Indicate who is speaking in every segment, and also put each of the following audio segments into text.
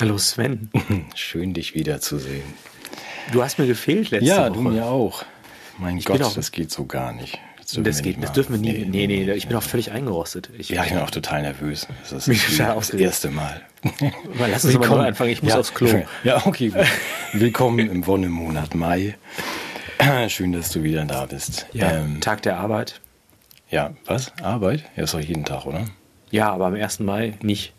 Speaker 1: Hallo
Speaker 2: Sven.
Speaker 1: Schön, dich wiederzusehen.
Speaker 2: Du hast mir gefehlt letzte
Speaker 1: ja,
Speaker 2: Woche.
Speaker 1: du mir auch. Mein
Speaker 2: Ich
Speaker 1: Gott,
Speaker 2: auch-
Speaker 1: das geht so gar nicht.
Speaker 2: Das,
Speaker 1: dürfen wir
Speaker 2: geht,
Speaker 1: nicht
Speaker 2: das dürfen wir nie. Nee, nee, ich bin auch völlig eingerostet. Ich,
Speaker 1: Ja, ich bin auch total nervös. Das ist
Speaker 2: Mich
Speaker 1: das,
Speaker 2: total
Speaker 1: das erste Mal.
Speaker 2: Mal, lass uns aber neu anfangen, ich muss
Speaker 1: ja,
Speaker 2: aufs Klo.
Speaker 1: Ja, okay. gut. Willkommen im Wonnemonat Mai. Schön, dass du wieder da bist.
Speaker 2: ja,
Speaker 1: ähm,
Speaker 2: Tag der Arbeit.
Speaker 1: ja was? Arbeit? Ja, ist doch jeden Tag, oder?
Speaker 2: Ja, aber am 1. Mai nicht.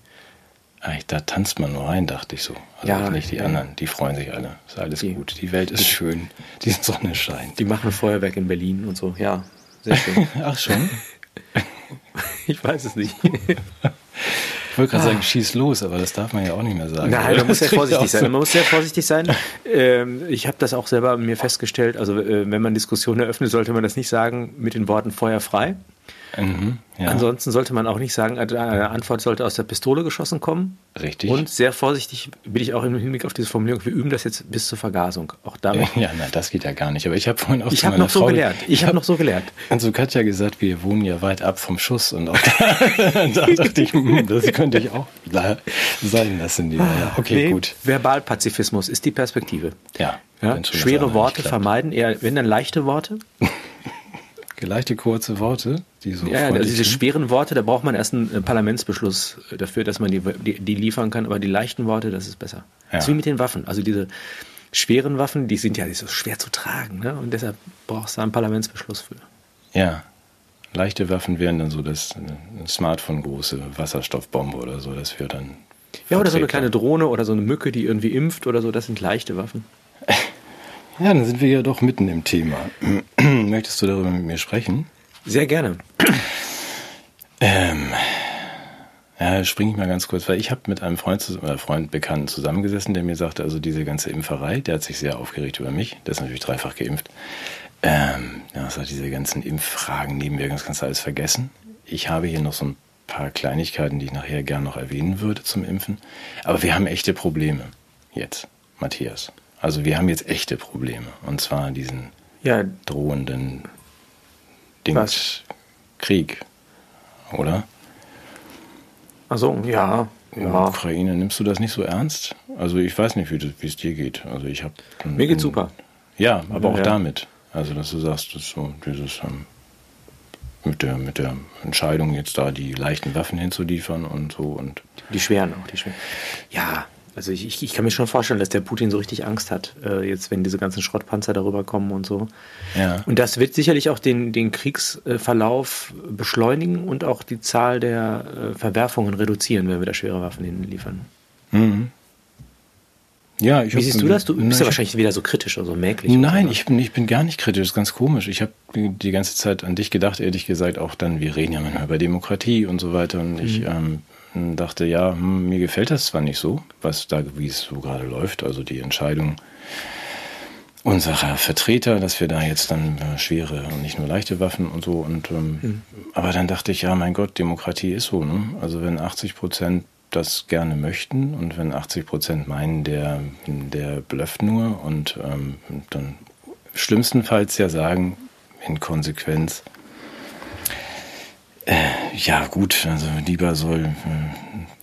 Speaker 1: Eigentlich, da tanzt man nur rein, dachte ich so. Also
Speaker 2: Ja,
Speaker 1: nicht die
Speaker 2: ja.
Speaker 1: anderen, die freuen sich alle. Ist alles
Speaker 2: Die-
Speaker 1: gut. Die Welt ist schön. Die Sonne scheint.
Speaker 2: Die machen Feuerwerk in Berlin und so. Ja, sehr schön.
Speaker 1: Ach schon?
Speaker 2: ich weiß es nicht.
Speaker 1: Ich wollte gerade sagen, schieß los, aber das darf man ja auch nicht mehr sagen.
Speaker 2: Nein, man muss sehr vorsichtig sein. Man muss sehr vorsichtig sein. Ähm, ich habe das auch selber mir festgestellt. Also, äh, wenn man Diskussionen eröffnet, sollte man das nicht sagen mit den Worten Feuer frei.
Speaker 1: Mhm, ja,
Speaker 2: Ansonsten sollte man auch nicht sagen, also eine Antwort sollte aus der Pistole geschossen kommen.
Speaker 1: richtig.
Speaker 2: Und sehr vorsichtig bin ich auch im Hinblick auf diese Formulierung. Wir üben das jetzt bis zur Vergasung. Auch damit.
Speaker 1: ja, nein, das geht ja gar nicht. Aber ich habe vorhin auch
Speaker 2: Ich
Speaker 1: zu
Speaker 2: habe
Speaker 1: meiner
Speaker 2: noch so
Speaker 1: Frau-
Speaker 2: gelernt. Ich habe noch so gelernt.
Speaker 1: Und so Katja gesagt, wir wohnen ja weit ab vom Schuss und auch da, da dachte ich, hm, das könnte ich auch sein lassen. Lieber. Ja, okay,
Speaker 2: Nee,
Speaker 1: gut.
Speaker 2: Verbalpazifismus ist die Perspektive.
Speaker 1: Ja,
Speaker 2: Ja? Schwere Worte vermeiden, eher, wenn dann leichte Worte.
Speaker 1: Leichte, kurze Worte, die so
Speaker 2: Ja, also diese schweren Worte, da braucht man erst einen äh, Parlamentsbeschluss dafür, dass man die, die, die liefern kann, aber die leichten Worte, das ist besser.
Speaker 1: Ja.
Speaker 2: Das ist wie mit den Waffen. Also diese schweren Waffen, die sind ja so schwer zu tragen, ne? Und deshalb brauchst du einen Parlamentsbeschluss für.
Speaker 1: Ja. Leichte Waffen wären dann so das Smartphone große Wasserstoffbombe oder so, das wäre dann.
Speaker 2: Ja, oder so eine kleine Drohne oder so eine Mücke, die irgendwie impft oder so, das sind leichte Waffen.
Speaker 1: Ja, dann sind wir ja doch mitten im Thema. Möchtest du darüber mit mir sprechen?
Speaker 2: Sehr gerne.
Speaker 1: Ähm, ja, springe ich mal ganz kurz, weil ich habe mit einem Freund, oder Freund, Bekannten zusammengesessen, der mir sagte, also diese ganze Impferei, der hat sich sehr aufgeregt über mich, der ist natürlich dreifach geimpft. Ähm, ja, sagt, diese ganzen Impffragen, Nebenwirkungen, das kannst du alles vergessen. Ich habe hier noch so ein paar Kleinigkeiten, die ich nachher gern noch erwähnen würde zum Impfen. Aber wir haben echte Probleme jetzt, Matthias. Also wir haben jetzt echte Probleme. Und zwar diesen
Speaker 2: Ja,
Speaker 1: drohenden
Speaker 2: Was?
Speaker 1: Dings Krieg, oder?
Speaker 2: also ja,
Speaker 1: Ja.
Speaker 2: ja.
Speaker 1: Ukraine, nimmst du das nicht so ernst? Also ich weiß nicht, wie es dir geht. Also ich habe
Speaker 2: Mir geht's super.
Speaker 1: Ja, aber auch
Speaker 2: Ja.
Speaker 1: damit. Also dass du sagst, dass so dieses ähm, mit der mit der Entscheidung jetzt da die leichten Waffen hinzuliefern und so und
Speaker 2: Die schweren auch, die schweren. Ja, also ich, ich, ich kann mir schon vorstellen, dass der Putin so richtig Angst hat, äh, jetzt wenn diese ganzen Schrottpanzer darüber kommen und so.
Speaker 1: ja.
Speaker 2: Und das wird sicherlich auch den, den Kriegsverlauf beschleunigen und auch die Zahl der äh, Verwerfungen reduzieren, wenn wir da schwere Waffen hinliefern.
Speaker 1: Mhm. Ja, ich
Speaker 2: Wie siehst du das? Du bist ja
Speaker 1: ich-
Speaker 2: wahrscheinlich wieder so kritisch oder so mäglich.
Speaker 1: Nein,
Speaker 2: oder?
Speaker 1: ich bin, ich bin gar nicht kritisch, das ist ganz komisch. Ich habe die ganze Zeit an dich gedacht, ehrlich gesagt, auch dann, wir reden ja manchmal über Demokratie und so weiter. Und ich ähm, dachte, ja, hm, mir gefällt das zwar nicht so, was da, wie es so gerade läuft, also die Entscheidung unserer Vertreter, dass wir da jetzt dann äh, schwere und nicht nur leichte Waffen und so. Und ähm, aber dann dachte ich, ja, mein Gott, Demokratie ist so, ne? Also wenn 80 Prozent das gerne möchten und wenn 80 Prozent meinen, der, der blöfft nur und ähm, dann schlimmstenfalls ja sagen, in Konsequenz, äh, ja gut, also lieber soll, äh,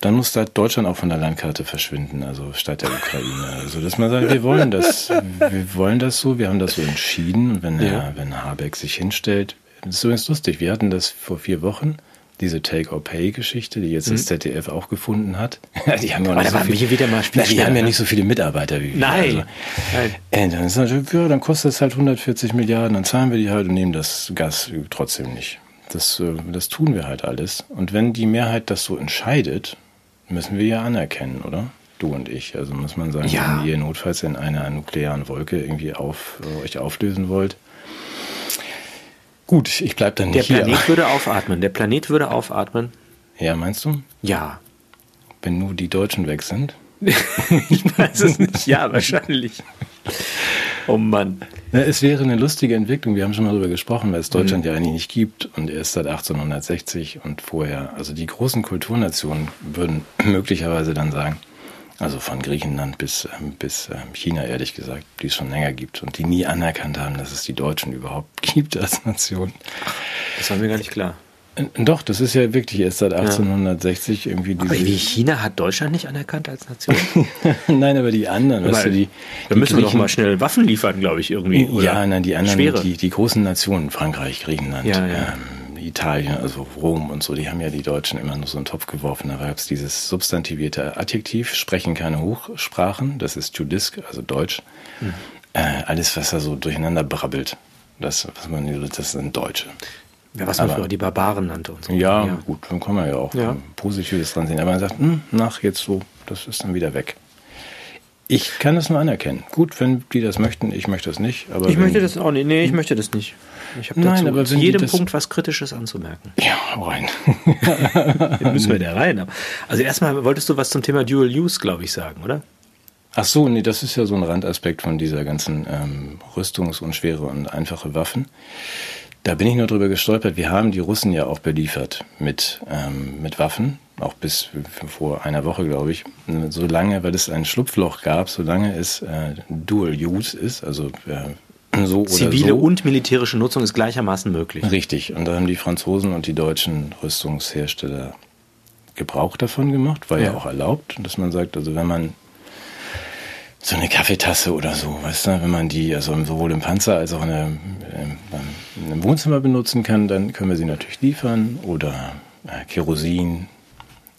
Speaker 1: dann muss da Deutschland auch von der Landkarte verschwinden, also statt der Ukraine. Also dass man sagt, wir wollen das, wir wollen das so, wir haben das so entschieden. Und wenn,
Speaker 2: Ja.
Speaker 1: wenn Habeck sich hinstellt, das ist übrigens lustig, wir hatten das vor vier Wochen, diese Take-or-Pay-Geschichte, die jetzt das ZDF auch gefunden hat. die haben ja nicht so
Speaker 2: waren
Speaker 1: viel,
Speaker 2: wir wieder mal
Speaker 1: Na, die haben ja
Speaker 2: ne?
Speaker 1: nicht so viele Mitarbeiter wie wir.
Speaker 2: Nein.
Speaker 1: Also,
Speaker 2: Nein.
Speaker 1: äh, dann, ist natürlich, ja, dann kostet es halt 140 Milliarden, dann zahlen wir die halt und nehmen das Gas trotzdem nicht. Das, äh, das tun wir halt alles. Und wenn die Mehrheit das so entscheidet, müssen wir ja anerkennen, oder? Du und ich. Also muss man sagen,
Speaker 2: Ja.
Speaker 1: wenn ihr notfalls in einer nuklearen Wolke irgendwie auf, äh, euch auflösen wollt. Gut, ich bleib dann
Speaker 2: Der
Speaker 1: nicht hier.
Speaker 2: Planet würde aufatmen. Der Planet würde aufatmen.
Speaker 1: Ja, meinst du?
Speaker 2: Ja.
Speaker 1: Wenn nur die Deutschen weg sind?
Speaker 2: ich weiß es nicht. Ja, wahrscheinlich. Oh Mann.
Speaker 1: Na, es wäre eine lustige Entwicklung. Wir haben schon mal darüber gesprochen, weil es Deutschland
Speaker 2: Mhm.
Speaker 1: ja eigentlich nicht gibt und erst seit 1860 und vorher. Also die großen Kulturnationen würden möglicherweise dann sagen, also von Griechenland bis, ähm, bis ähm, China, ehrlich gesagt, die es schon länger gibt und die nie anerkannt haben, dass es die Deutschen überhaupt gibt als Nation.
Speaker 2: Das war mir gar nicht klar.
Speaker 1: Doch, das ist ja wirklich erst seit 1860 ja. irgendwie
Speaker 2: diese. Aber wie China hat Deutschland nicht anerkannt als Nation?
Speaker 1: nein, aber die anderen,
Speaker 2: weißt du, die. Da müssen wir doch mal schnell Waffen liefern, glaube ich, irgendwie.
Speaker 1: Oder? Ja, nein, die anderen, die, die großen Nationen, Frankreich, Griechenland, ja, ja. Ähm, Italien, also Rom und so, die haben ja die Deutschen immer nur so einen Topf geworfen. Da gab es dieses substantivierte Adjektiv, sprechen keine Hochsprachen, das ist Judisk, also Deutsch. Mhm. Äh, alles, was da so durcheinander brabbelt, das, was man, das sind Deutsche.
Speaker 2: Ja, was man früher die Barbaren nannte und so.
Speaker 1: Ja, ja. gut, dann kann man ja auch ja. Positives dran sehen. Aber man sagt, hm, nach jetzt so, das ist dann wieder weg. Ich kann das nur anerkennen. Gut, wenn die das möchten, ich möchte das nicht. Aber
Speaker 2: ich möchte das auch nicht. Nee, ich möchte das nicht. Ich habe dazu aber zu jedem Punkt was Kritisches anzumerken.
Speaker 1: Ja, rein.
Speaker 2: müssen wir da rein. Also erstmal wolltest du was zum Thema Dual Use, glaube ich, sagen, oder?
Speaker 1: Ach so, nee, das ist ja so ein Randaspekt von dieser ganzen ähm, Rüstungs- und schwere und einfache Waffen. Da bin ich nur drüber gestolpert. Wir haben die Russen ja auch beliefert mit, ähm, mit Waffen, auch bis vor einer Woche, glaube ich. Solange, weil es ein Schlupfloch gab, solange es äh, Dual Use ist, also äh, so
Speaker 2: Zivile
Speaker 1: so.
Speaker 2: und militärische Nutzung ist gleichermaßen möglich.
Speaker 1: Richtig. Und da haben die Franzosen und die deutschen Rüstungshersteller Gebrauch davon gemacht, war ja, ja auch erlaubt, dass man sagt, also wenn man so eine Kaffeetasse oder so, weißt du, wenn man die also sowohl im Panzer als auch in der, im Wohnzimmer benutzen kann, dann können wir sie natürlich liefern oder äh, Kerosin.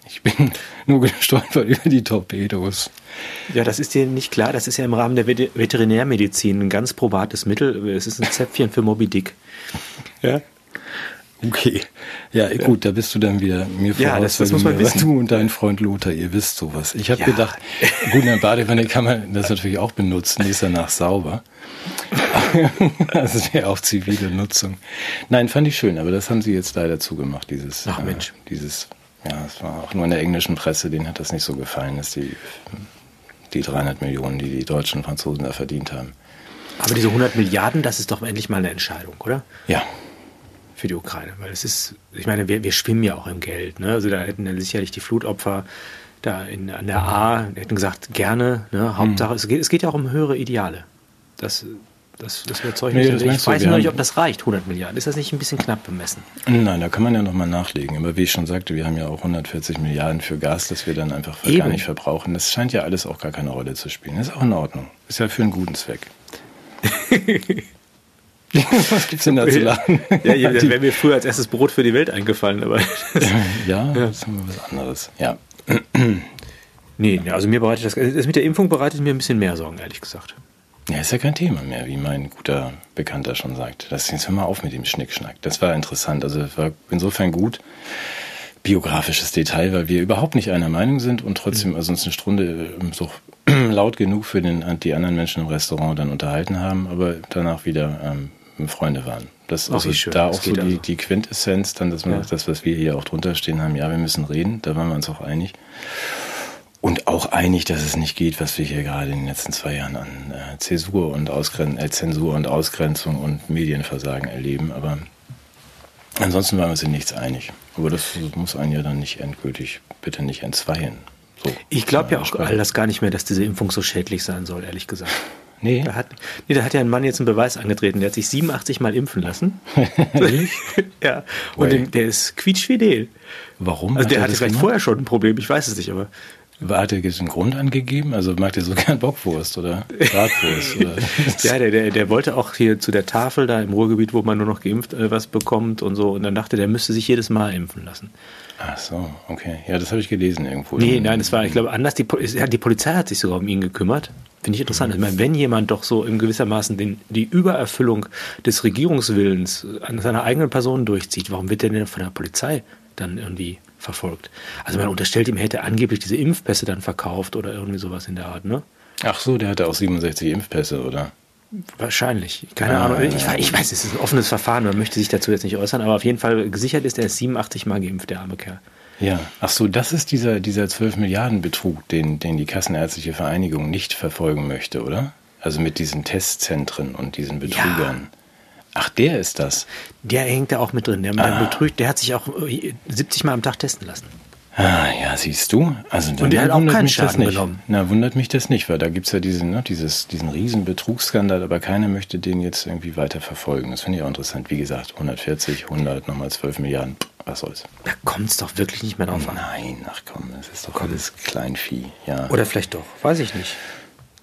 Speaker 1: Ich bin nur gestolpert über die Torpedos.
Speaker 2: Ja, das ist dir nicht klar. Das ist ja im Rahmen der Veterinärmedizin ein ganz probates Mittel. Es ist ein Zäpfchen für Moby Dick.
Speaker 1: Ja. Okay. Ja, gut, da bist du dann wieder mir voraus,
Speaker 2: ja, das, das muss man
Speaker 1: mir, wissen. du und dein Freund Lothar, ihr wisst sowas. Ich habe ja. gedacht, gut, in der Badewanne kann man das natürlich auch benutzen, die ist danach sauber. das wäre auch zivile Nutzung. Nein, fand ich schön, aber das haben sie jetzt leider zugemacht, dieses,
Speaker 2: Ach, Mensch.
Speaker 1: Äh, dieses, ja, es war auch nur in der englischen Presse, denen hat das nicht so gefallen, dass die, die 300 Millionen, die die Deutschen und Franzosen da verdient haben.
Speaker 2: Aber diese 100 Milliarden, das ist doch endlich mal eine Entscheidung, oder?
Speaker 1: Ja,
Speaker 2: für die Ukraine. Weil es ist, ich meine, wir, wir schwimmen ja auch im Geld. Ne? Also da hätten dann sicherlich die Flutopfer da in, an der A, hätten gesagt, gerne, ne? Hauptsache, mhm. es, geht, es geht ja auch um höhere Ideale. Das, das, das überzeugt nee, mich. Ich weiß nur nicht, ob das reicht, 100 Milliarden. Ist das nicht ein bisschen knapp bemessen?
Speaker 1: Nein, da kann man ja nochmal nachlegen. Aber wie ich schon sagte, wir haben ja auch 140 Milliarden für Gas, das wir dann einfach Eben. gar nicht verbrauchen. Das scheint ja alles auch gar keine Rolle zu spielen. Das ist auch in Ordnung. Ist ja für einen guten Zweck.
Speaker 2: Was gibt's denn da zu lachen? Ja, ja das wäre mir früher als erstes Brot für die Welt eingefallen, aber.
Speaker 1: ja, das ist was anderes. Ja.
Speaker 2: nee, also mir bereitet das, das mit der Impfung bereitet mir ein bisschen mehr Sorgen, ehrlich gesagt.
Speaker 1: Ja, ist ja kein Thema mehr, wie mein guter Bekannter schon sagt. Das jetzt hör mal auf mit dem Schnickschnack. Das war interessant. Also das war insofern gut. Biografisches Detail, weil wir überhaupt nicht einer Meinung sind und trotzdem also uns eine Stunde ähm, so laut genug für den, die anderen Menschen im Restaurant dann unterhalten haben, aber danach wieder ähm, Freunde waren. Das
Speaker 2: ist also
Speaker 1: da auch so die, also. die Quintessenz, dann dass man, ja. das, was wir hier auch drunter stehen haben, ja, wir müssen reden, da waren wir uns auch einig. Und auch einig, dass es nicht geht, was wir hier gerade in den letzten zwei Jahren an äh, Zäsur und Ausgren äh, Zensur und Ausgrenzung und Medienversagen erleben. Aber ansonsten waren wir uns in nichts einig. Aber das muss einen ja dann nicht endgültig, bitte nicht entzweien.
Speaker 2: So, ich glaube ja auch all das gar nicht mehr, dass diese Impfung so schädlich sein soll, ehrlich gesagt.
Speaker 1: Nee.
Speaker 2: Da hat, nee, da hat ja ein Mann jetzt einen Beweis angetreten. Der hat sich 87 Mal impfen lassen. ja. Und dem, der ist quietschfidel.
Speaker 1: Warum?
Speaker 2: Also der hatte vielleicht gemacht? vorher schon ein Problem, ich weiß es nicht, aber.
Speaker 1: Hat er einen Grund angegeben? Also mag der so gern Bockwurst oder Bratwurst? oder?
Speaker 2: ja, der, der, der wollte auch hier zu der Tafel da im Ruhrgebiet, wo man nur noch geimpft äh, was bekommt und so. Und dann dachte der müsste sich jedes Mal impfen lassen.
Speaker 1: Ach so, okay. Ja, das habe ich gelesen irgendwo.
Speaker 2: Nee, nein, das war, ich glaube, anders. Die, die Polizei hat sich sogar um ihn gekümmert. Finde ich interessant. Ich meine, wenn jemand doch so in gewissermaßen den, die Übererfüllung des Regierungswillens an seiner eigenen Person durchzieht, warum wird der denn von der Polizei dann irgendwie verfolgt? Also man unterstellt ihm, er hätte angeblich diese Impfpässe dann verkauft oder irgendwie sowas in der Art, ne?
Speaker 1: Ach so, der hatte auch 67 Impfpässe, oder?
Speaker 2: Wahrscheinlich. Keine ah, Ahnung. Ich, ich, weiß, es ist ein offenes Verfahren, man möchte sich dazu jetzt nicht äußern, aber auf jeden Fall gesichert ist er 87 Mal geimpft, der arme Kerl.
Speaker 1: Ja, ach so, das ist dieser, dieser 12 Milliarden Betrug, den, den die Kassenärztliche Vereinigung nicht verfolgen möchte, oder? Also mit diesen Testzentren und diesen Betrügern. Ja. Ach, der ist das.
Speaker 2: Der hängt da auch mit drin. Der, der ah. betrügt, der hat sich auch 70 Mal am Tag testen lassen.
Speaker 1: Ah, ja, siehst du.
Speaker 2: Also, und der hat auch keinen Schaden genommen.
Speaker 1: Na, wundert mich das nicht, weil da gibt's ja diesen, ne, dieses, diesen riesen Betrugsskandal, aber keiner möchte den jetzt irgendwie weiter verfolgen. Das finde ich auch interessant. Wie gesagt, 140, 100, nochmal 12 Milliarden. was soll's.
Speaker 2: Da kommt es doch wirklich nicht mehr drauf an.
Speaker 1: Nein, ach komm, das ist doch alles Kleinvieh, ja.
Speaker 2: Oder vielleicht doch, weiß ich nicht.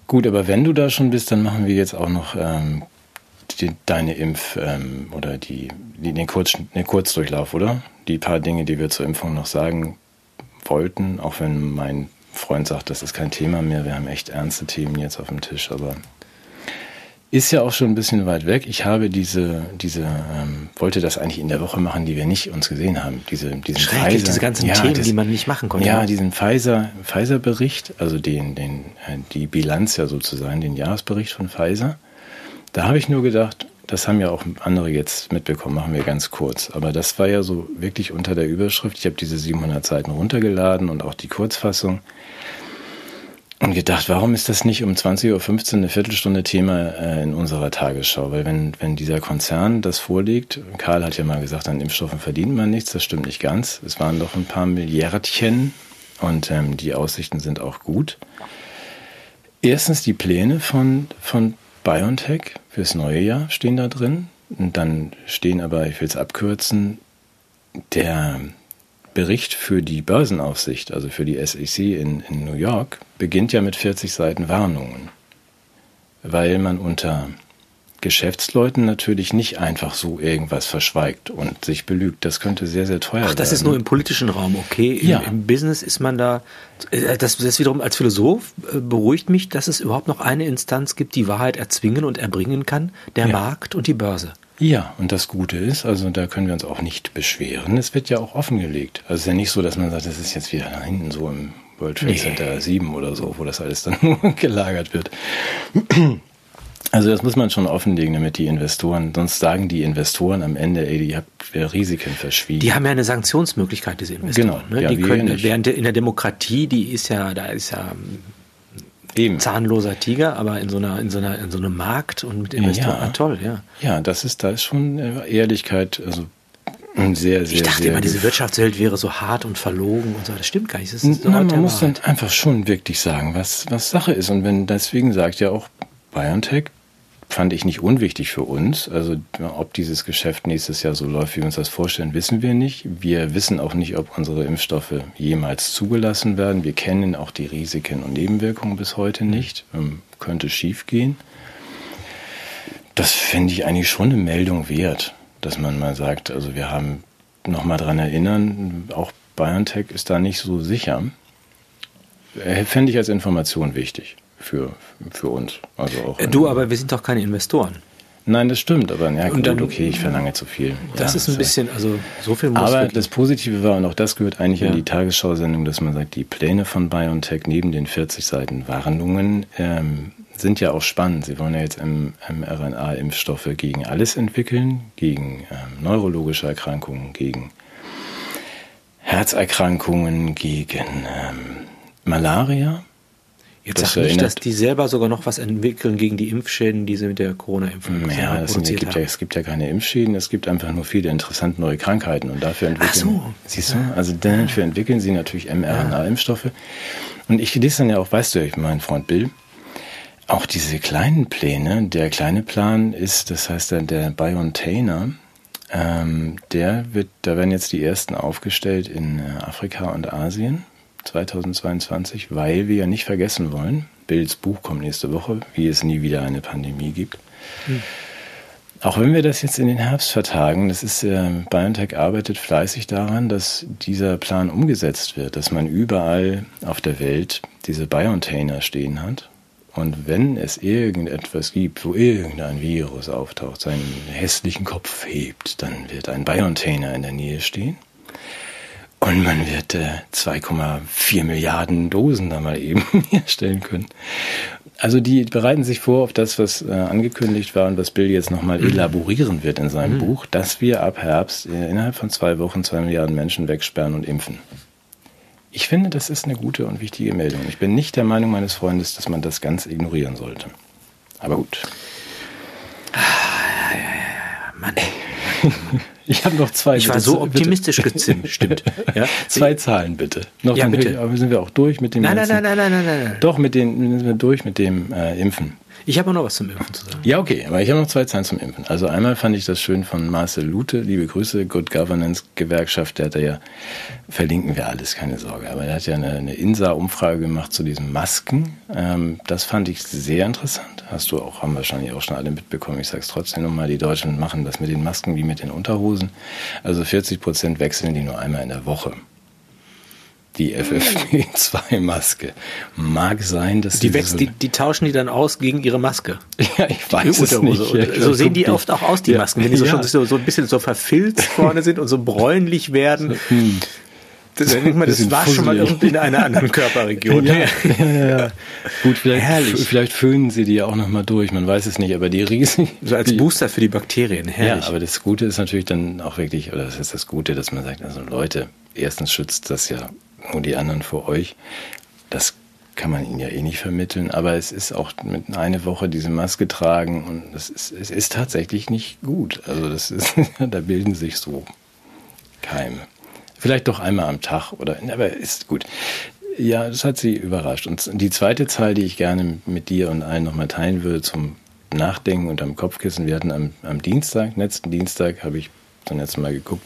Speaker 1: Gut, aber wenn du da schon bist, dann machen wir jetzt auch noch ähm, die, deine Impf- ähm, oder die, die, den, Kurz, den Kurzdurchlauf, oder? Die paar Dinge, die wir zur Impfung noch sagen wollten, auch wenn mein Freund sagt, das ist kein Thema mehr, wir haben echt ernste Themen jetzt auf dem Tisch, aber ist ja auch schon ein bisschen weit weg. Ich habe diese, diese, ähm, wollte das eigentlich in der Woche machen, die wir nicht uns gesehen haben. Diese, diesen Pfizer,
Speaker 2: diese ganzen
Speaker 1: ja,
Speaker 2: Themen,
Speaker 1: das,
Speaker 2: die man nicht machen konnte.
Speaker 1: ja, diesen Pfizer, Pfizer-Bericht, also den, den, äh, die Bilanz ja sozusagen, den Jahresbericht von Pfizer. Da habe ich nur gedacht, das haben ja auch andere jetzt mitbekommen, machen wir ganz kurz. Aber das war ja so wirklich unter der Überschrift. Ich habe diese 700 Seiten runtergeladen und auch die Kurzfassung und gedacht, warum ist das nicht um 20.15 Uhr eine Viertelstunde Thema äh, in unserer Tagesschau? Weil wenn, wenn dieser Konzern das vorlegt, Karl hat ja mal gesagt, an Impfstoffen verdient man nichts, das stimmt nicht ganz. Es waren doch ein paar Milliardchen und ähm, die Aussichten sind auch gut. Erstens die Pläne von, von BioNTech fürs neue Jahr stehen da drin. Und dann stehen aber, ich will es abkürzen, der Bericht für die Börsenaufsicht, also für die SEC in, in New York, beginnt ja mit 40 Seiten Warnungen, weil man unter Geschäftsleuten natürlich nicht einfach so irgendwas verschweigt und sich belügt. Das könnte sehr, sehr teuer
Speaker 2: Ach,
Speaker 1: werden.
Speaker 2: das ist nur im politischen Raum, okay. Im,
Speaker 1: Ja.
Speaker 2: Im Business ist man da. äh, Das, das wiederum als Philosoph äh, beruhigt mich, dass es überhaupt noch eine Instanz gibt, die Wahrheit erzwingen und erbringen kann: der
Speaker 1: Ja.
Speaker 2: Markt und die Börse.
Speaker 1: Ja, und das Gute ist, also da können wir uns auch nicht beschweren. Es wird ja auch offengelegt. Also es ist ja nicht so, dass man sagt, das ist jetzt wieder da hinten so im World Trade
Speaker 2: Nee.
Speaker 1: Center 7 oder so, wo das alles dann gelagert wird. Also das muss man schon offenlegen, damit die Investoren, sonst sagen die Investoren am Ende, ey, ihr habt Risiken verschwiegen.
Speaker 2: Die haben ja eine Sanktionsmöglichkeit, diese Investoren.
Speaker 1: Genau.
Speaker 2: Ne?
Speaker 1: Ja,
Speaker 2: die können,
Speaker 1: nicht.
Speaker 2: während in der Demokratie, die ist ja, da ist ja ähm,
Speaker 1: Eben.
Speaker 2: zahnloser Tiger, aber in so einer, in so einer, in so einem Markt und mit Investoren,
Speaker 1: Ja.
Speaker 2: ah, toll, ja.
Speaker 1: Ja, das ist, da ist schon äh, Ehrlichkeit, also sehr, sehr,
Speaker 2: Ich dachte
Speaker 1: sehr
Speaker 2: immer, diese Wirtschaftswelt wäre so hart und verlogen und so. Das stimmt gar nicht. Das ist
Speaker 1: Na,
Speaker 2: der
Speaker 1: man muss dann einfach schon wirklich sagen, was, was Sache ist. Und wenn deswegen sagt ja auch BioNTech, fand ich nicht unwichtig für uns. Also ob dieses Geschäft nächstes Jahr so läuft, wie wir uns das vorstellen, wissen wir nicht. Wir wissen auch nicht, ob unsere Impfstoffe jemals zugelassen werden. Wir kennen auch die Risiken und Nebenwirkungen bis heute nicht. Ähm, könnte schief gehen. Das finde ich eigentlich schon eine Meldung wert, dass man mal sagt, also wir haben nochmal dran erinnern, auch BioNTech ist da nicht so sicher. Äh, Fände ich als Information wichtig für, für uns. Also auch
Speaker 2: Äh, Du, aber wir sind doch keine Investoren.
Speaker 1: Nein, das stimmt, aber ja, gut,
Speaker 2: dann-
Speaker 1: okay, ich verlange zu viel.
Speaker 2: Das
Speaker 1: Ja,
Speaker 2: ist ein
Speaker 1: so.
Speaker 2: bisschen, also so viel muss
Speaker 1: Aber das Positive war, und auch das gehört eigentlich
Speaker 2: Ja.
Speaker 1: in die Tagesschau-Sendung, dass man sagt, die Pläne von BioNTech neben den 40 Seiten Warnungen ähm, sind ja auch spannend. Sie wollen ja jetzt mRNA-Impfstoffe gegen alles entwickeln, gegen ähm, neurologische Erkrankungen, gegen Herzerkrankungen, gegen ähm, Malaria.
Speaker 2: Jetzt
Speaker 1: das
Speaker 2: sag nicht, dass die selber sogar noch was entwickeln gegen die Impfschäden, die sie mit der Corona-Impfung
Speaker 1: Ja, es,
Speaker 2: produziert
Speaker 1: gibt ja,
Speaker 2: haben.
Speaker 1: es gibt ja keine Impfschäden, es gibt einfach nur viele interessante neue Krankheiten und dafür entwickeln.
Speaker 2: Ach so.
Speaker 1: Siehst du? Also dafür entwickeln sie natürlich mRNA-Impfstoffe. Und ich lese dann ja auch, weißt du, mein Freund Bill, auch diese kleinen Pläne, der kleine Plan ist, das heißt der, der BioNTainer, ähm, der wird, da werden jetzt die ersten aufgestellt in äh, Afrika und Asien 2022, weil wir ja nicht vergessen wollen, Bills Buch kommt nächste Woche, wie es nie wieder eine Pandemie gibt. Auch wenn wir das jetzt in den Herbst vertagen, das ist, äh, BioNTech arbeitet fleißig daran, dass dieser Plan umgesetzt wird, dass man überall auf der Welt diese BioNtainer stehen hat. Und wenn es irgendetwas gibt, wo irgendein Virus auftaucht, seinen hässlichen Kopf hebt, dann wird ein BioNtainer in der Nähe stehen. Und man wird äh, 2,4 Milliarden Dosen da mal eben herstellen können. Also die bereiten sich vor auf das, was äh, angekündigt war und was Bill jetzt nochmal elaborieren wird in seinem Buch, dass wir ab Herbst äh, innerhalb von zwei Wochen zwei Milliarden Menschen wegsperren und impfen. Ich finde, das ist eine gute und wichtige Meldung. Ich bin nicht der Meinung meines Freundes, dass man das ganz ignorieren sollte. Aber gut.
Speaker 2: Mann,
Speaker 1: Ich habe noch zwei.
Speaker 2: ich war
Speaker 1: bitte,
Speaker 2: so
Speaker 1: bitte.
Speaker 2: optimistisch gestimmt, stimmt. Ja?
Speaker 1: Zwei Zahlen bitte. Noch
Speaker 2: Ja, bitte.
Speaker 1: Aber sind wir auch durch mit dem
Speaker 2: Nein, nein, nein, nein, nein, nein, nein.
Speaker 1: Doch, mit den, sind wir durch mit dem äh, Impfen.
Speaker 2: Ich habe noch was zum Impfen zu sagen.
Speaker 1: Ja, okay, aber ich habe noch zwei Zahlen zum Impfen. Also einmal fand ich das schön von Marcel Lute, liebe Grüße, Good Governance Gewerkschaft, der hat ja, verlinken wir alles, keine Sorge, aber er hat ja eine, eine INSA-Umfrage gemacht zu diesen Masken. Ähm, das fand ich sehr interessant. Hast du auch, haben wahrscheinlich auch schon alle mitbekommen. Ich sage es trotzdem nochmal, die Deutschen machen das mit den Masken wie mit den Unterhosen. Also 40 Prozent wechseln die nur einmal in der Woche die FFP2-Maske. Mag sein, dass
Speaker 2: die, wächst, so die, die tauschen die dann aus gegen ihre Maske.
Speaker 1: Ja, ich weiß es nicht.
Speaker 2: So sehen die oft auch aus, die ja. Masken, wenn die so ja. schon so, so ein bisschen so verfilzt vorne sind und so bräunlich werden. Hm. Das, das war schon mal irgendwie in einer anderen Körperregion.
Speaker 1: Ja, ja, ja. Gut, vielleicht, herrlich. vielleicht föhnen sie die ja auch nochmal durch, man weiß es nicht, aber die riesig.
Speaker 2: So als Booster für die Bakterien, herrlich.
Speaker 1: Ja, aber das Gute ist natürlich dann auch wirklich, oder das ist das Gute, dass man sagt, also Leute, erstens schützt das ja nur die anderen vor euch. Das kann man ihnen ja eh nicht vermitteln, aber es ist auch mit einer Woche diese Maske tragen und das ist, es ist tatsächlich nicht gut. Also das ist, da bilden sich so Keime. Vielleicht doch einmal am Tag oder, aber ist gut. Ja, das hat sie überrascht. Und die zweite Zahl, die ich gerne mit dir und allen nochmal teilen würde zum Nachdenken und am Kopfkissen. Wir hatten am, am Dienstag, letzten Dienstag, habe ich zum letzten Mal geguckt,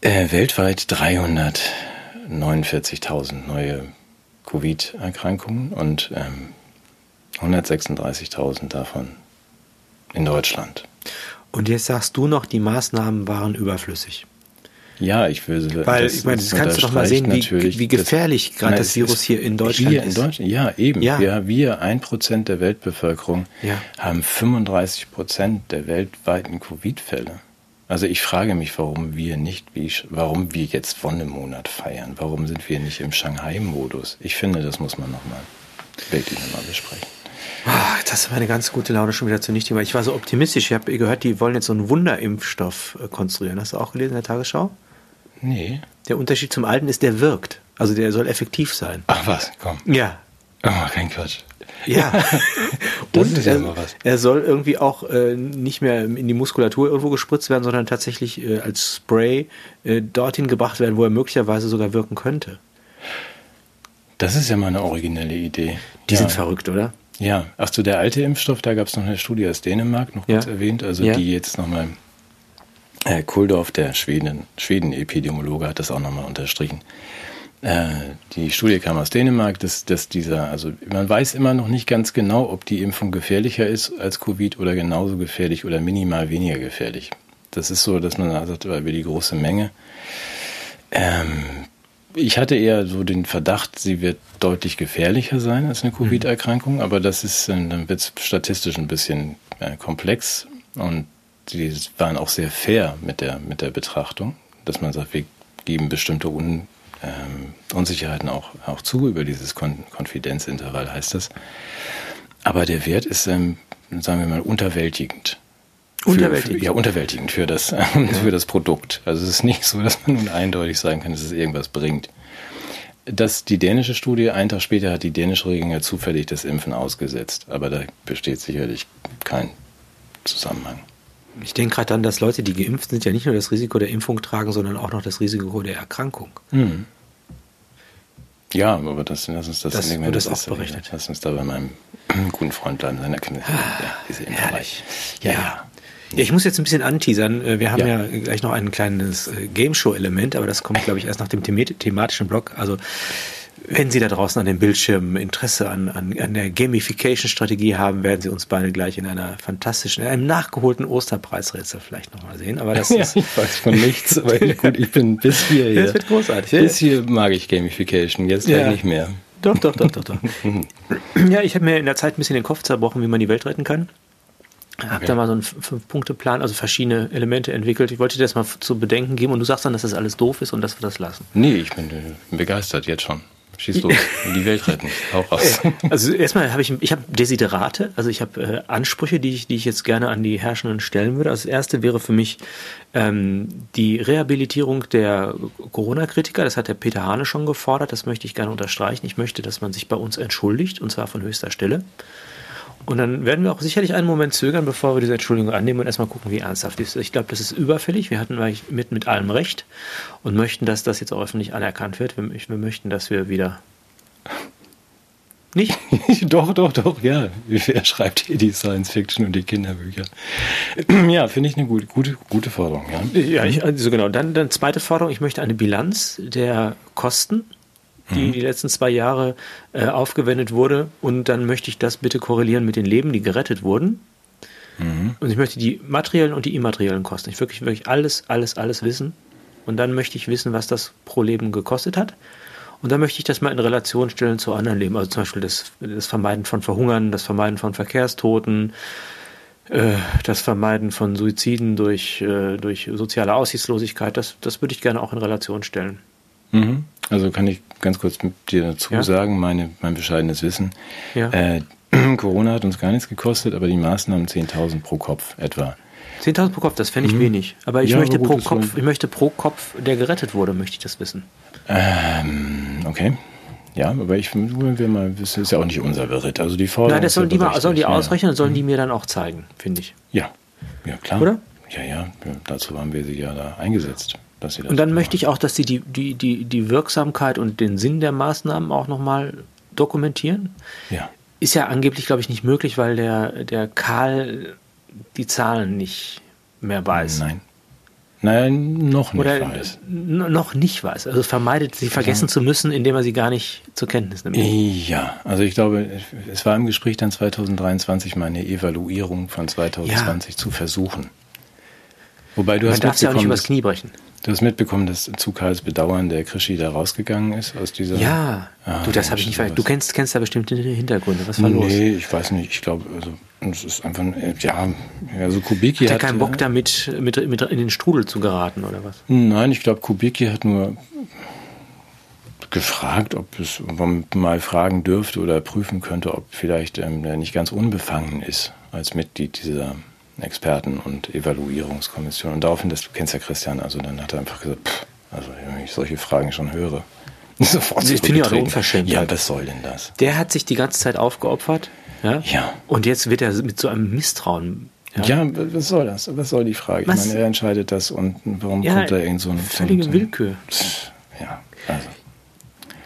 Speaker 1: äh, weltweit 349.000 neue Covid-Erkrankungen und ähm, 136.000 davon in Deutschland.
Speaker 2: Und jetzt sagst du noch, die Maßnahmen waren überflüssig.
Speaker 1: Ja, ich würde.
Speaker 2: Weil, das, ich meine, das kannst du doch mal sehen, wie, wie gefährlich gerade das Virus hier in Deutschland
Speaker 1: hier ist. In Deutschland, ja, eben. Ja. Wir, wir, ein Prozent der Weltbevölkerung,
Speaker 2: ja.
Speaker 1: haben 35 Prozent der weltweiten Covid-Fälle. Also ich frage mich, warum wir nicht, wie, warum wir jetzt Wonnemonat feiern. Warum sind wir nicht im Shanghai-Modus? Ich finde, das muss man nochmal wirklich nochmal besprechen.
Speaker 2: Ah, das ist meine ganz gute Laune schon wieder zunichte, weil ich war so optimistisch. Ich habe gehört, die wollen jetzt so einen Wunderimpfstoff äh, konstruieren. Hast du auch gelesen in der Tagesschau?
Speaker 1: Nee.
Speaker 2: Der Unterschied zum alten ist, der wirkt. Also der soll effektiv sein.
Speaker 1: Ach was, komm.
Speaker 2: Ja.
Speaker 1: Oh, kein Quatsch.
Speaker 2: Ja. und ja er, er, soll irgendwie auch äh, nicht mehr in die Muskulatur irgendwo gespritzt werden, sondern tatsächlich äh, als Spray äh, dorthin gebracht werden, wo er möglicherweise sogar wirken könnte.
Speaker 1: Das ist ja mal eine originelle Idee.
Speaker 2: Die ja. sind verrückt, oder?
Speaker 1: Ja. Ach so, der alte Impfstoff, da gab es noch eine Studie aus Dänemark, noch kurz ja. erwähnt, also die jetzt nochmal Herr Kuldorf, der Schweden, Schweden-Epidemiologe, hat das auch nochmal unterstrichen. Äh, die Studie kam aus Dänemark, dass, dass dieser, also man weiß immer noch nicht ganz genau, ob die Impfung gefährlicher ist als Covid oder genauso gefährlich oder minimal weniger gefährlich. Das ist so, dass man sagt, über die große Menge. Ähm, ich hatte eher so den Verdacht, sie wird deutlich gefährlicher sein als eine Covid-Erkrankung, mhm. aber das ist, äh, dann wird es statistisch ein bisschen äh, komplex und die waren auch sehr fair mit der, mit der Betrachtung, dass man sagt, wir geben bestimmte Un ähm, Unsicherheiten auch, auch zu über dieses Kon Konfidenzintervall, heißt das. Aber der Wert ist, ähm, sagen wir mal, unterwältigend.
Speaker 2: Unterwältigend?
Speaker 1: Für, ja, unterwältigend für das, ja. für das Produkt. Also es ist nicht so, dass man nun eindeutig sagen kann, dass es irgendwas bringt. Das, die dänische Studie, einen Tag später hat die dänische Regierung ja zufällig das Impfen ausgesetzt. Aber da besteht sicherlich kein Zusammenhang.
Speaker 2: Ich denke gerade dann, dass Leute, die geimpft sind, ja nicht nur das Risiko der Impfung tragen, sondern auch noch das Risiko der Erkrankung.
Speaker 1: Hm. Ja, aber das, lass uns das,
Speaker 2: das
Speaker 1: wird
Speaker 2: das, das auch berechnet.
Speaker 1: Lass uns da bei meinem guten Freund bleiben, seiner Kinder.
Speaker 2: Ah, ja, diese Herrlich. Ja, ja. Ja, ich muss jetzt ein bisschen anteasern. Äh, wir haben ja, ja gleich noch ein kleines äh, Game Show-Element, aber das kommt, glaube ich, erst nach dem thematischen Block. Also wenn Sie da draußen an den Bildschirmen Interesse an, an, an der Gamification-Strategie haben, werden Sie uns beide gleich in einer fantastischen, in einem nachgeholten Osterpreisrätsel vielleicht nochmal sehen. Aber das
Speaker 1: ja, ist, ich weiß von nichts, aber gut, ich bin bis hier.
Speaker 2: Das wird großartig.
Speaker 1: Bis hier mag ich Gamification, jetzt ja. nicht mehr.
Speaker 2: Doch, doch, doch, doch, doch. ja, ich habe mir in der Zeit ein bisschen den Kopf zerbrochen, wie man die Welt retten kann. Okay. Habe da mal so einen Fünf-Punkte-Plan, also verschiedene Elemente entwickelt. Ich wollte dir das mal zu bedenken geben und du sagst dann, dass das alles doof ist und dass wir das lassen.
Speaker 1: Nee, ich bin begeistert jetzt schon. Schieß los, die Welt retten, hau raus.
Speaker 2: Also erstmal habe ich, ich habe Desiderate, also ich habe äh, Ansprüche, die ich, die ich jetzt gerne an die Herrschenden stellen würde. Also das erste wäre für mich ähm, die Rehabilitierung der Corona-Kritiker. Das hat der Peter Hane schon gefordert, das möchte ich gerne unterstreichen. Ich möchte, dass man sich bei uns entschuldigt, und zwar von höchster Stelle. Und dann werden wir auch sicherlich einen Moment zögern, bevor wir diese Entschuldigung annehmen und erstmal gucken, wie ernsthaft die ist. Ich glaube, das ist überfällig. Wir hatten mit, mit allem recht und möchten, dass das jetzt auch öffentlich anerkannt wird. Wir, wir möchten, dass wir wieder Nicht?
Speaker 1: doch, doch, doch, ja. Wer schreibt hier die Science Fiction und die Kinderbücher? ja, finde ich eine gute, gute, gute Forderung. Ja,
Speaker 2: ja ich, also genau. Dann, dann zweite Forderung, ich möchte eine Bilanz der Kosten, die mhm. die letzten zwei Jahre äh, aufgewendet wurde. Und dann möchte ich das bitte korrelieren mit den Leben, die gerettet wurden. Mhm. Und ich möchte die materiellen und die immateriellen Kosten. Ich wirklich, wirklich alles, alles, alles wissen. Und dann möchte ich wissen, was das pro Leben gekostet hat. Und dann möchte ich das mal in Relation stellen zu anderen Leben. Also zum Beispiel das, das Vermeiden von Verhungern, das Vermeiden von Verkehrstoten, äh, das Vermeiden von Suiziden durch, äh, durch soziale Aussichtslosigkeit. Das, das würde ich gerne auch in Relation stellen.
Speaker 1: Mhm. Also kann ich ganz kurz mit dir dazu ja? sagen, meine, mein bescheidenes Wissen. Ja. Äh, Corona hat uns gar nichts gekostet, aber die Maßnahmen 10.000 pro Kopf etwa.
Speaker 2: 10.000 pro Kopf, das fände ich mhm. wenig. Aber ich, ja, möchte pro Kopf, ich möchte pro Kopf, der gerettet wurde, möchte ich das wissen.
Speaker 1: Ähm, okay. Ja, aber ich will mal, das ist ja auch nicht unser Bericht. Also die Forderung.
Speaker 2: Nein, das sollen die mal, sollen die ausrechnen und sollen die mhm. mir dann auch zeigen, finde ich.
Speaker 1: Ja, ja klar.
Speaker 2: Oder?
Speaker 1: Ja, ja, dazu haben wir sie ja da eingesetzt. Dass sie das
Speaker 2: und dann möchte ich auch, dass sie die, die, die, die Wirksamkeit und den Sinn der Maßnahmen auch nochmal dokumentieren.
Speaker 1: Ja.
Speaker 2: Ist ja angeblich, glaube ich, nicht möglich, weil der, der Karl die Zahlen nicht mehr weiß.
Speaker 1: Nein. Nein, noch nicht
Speaker 2: Oder weiß. Noch nicht weiß. Also vermeidet, sie vergessen ja. zu müssen, indem er sie gar nicht zur Kenntnis nimmt.
Speaker 1: Ja, also ich glaube, es war im Gespräch dann 2023 mal eine Evaluierung von 2020 ja. zu versuchen.
Speaker 2: Wobei du Man hast darf ja auch nicht übers Knie brechen.
Speaker 1: Du hast mitbekommen, dass zu Karls Bedauern der Krischi da rausgegangen ist aus dieser.
Speaker 2: Ja, ah, du, das habe ich nicht weiß. Du kennst, kennst da bestimmte Hintergründe. Was war
Speaker 1: nee,
Speaker 2: los?
Speaker 1: Nee, ich weiß nicht. Ich glaube, also, es ist einfach, ja, also Kubicki
Speaker 2: hat. Er keinen Bock da mit, mit, mit in den Strudel zu geraten, oder was?
Speaker 1: Nein, ich glaube, Kubicki hat nur gefragt, ob es man mal fragen dürfte oder prüfen könnte, ob vielleicht ähm, er nicht ganz unbefangen ist als Mitglied dieser Experten- und Evaluierungskommission. Und daraufhin, das, du kennst ja Christian, also dann hat er einfach gesagt, pff, also wenn ich solche Fragen schon höre,
Speaker 2: sofort Ich finde ja unverschämt.
Speaker 1: Ja, was soll denn das?
Speaker 2: Der hat sich die ganze Zeit aufgeopfert. Ja.
Speaker 1: ja.
Speaker 2: Und jetzt wird er mit so einem Misstrauen
Speaker 1: ja. ja, was soll das? Was soll die Frage? Was? Ich meine, er entscheidet das und warum ja, kommt da irgend so ein.
Speaker 2: Völlige Willkür.
Speaker 1: Ja, also.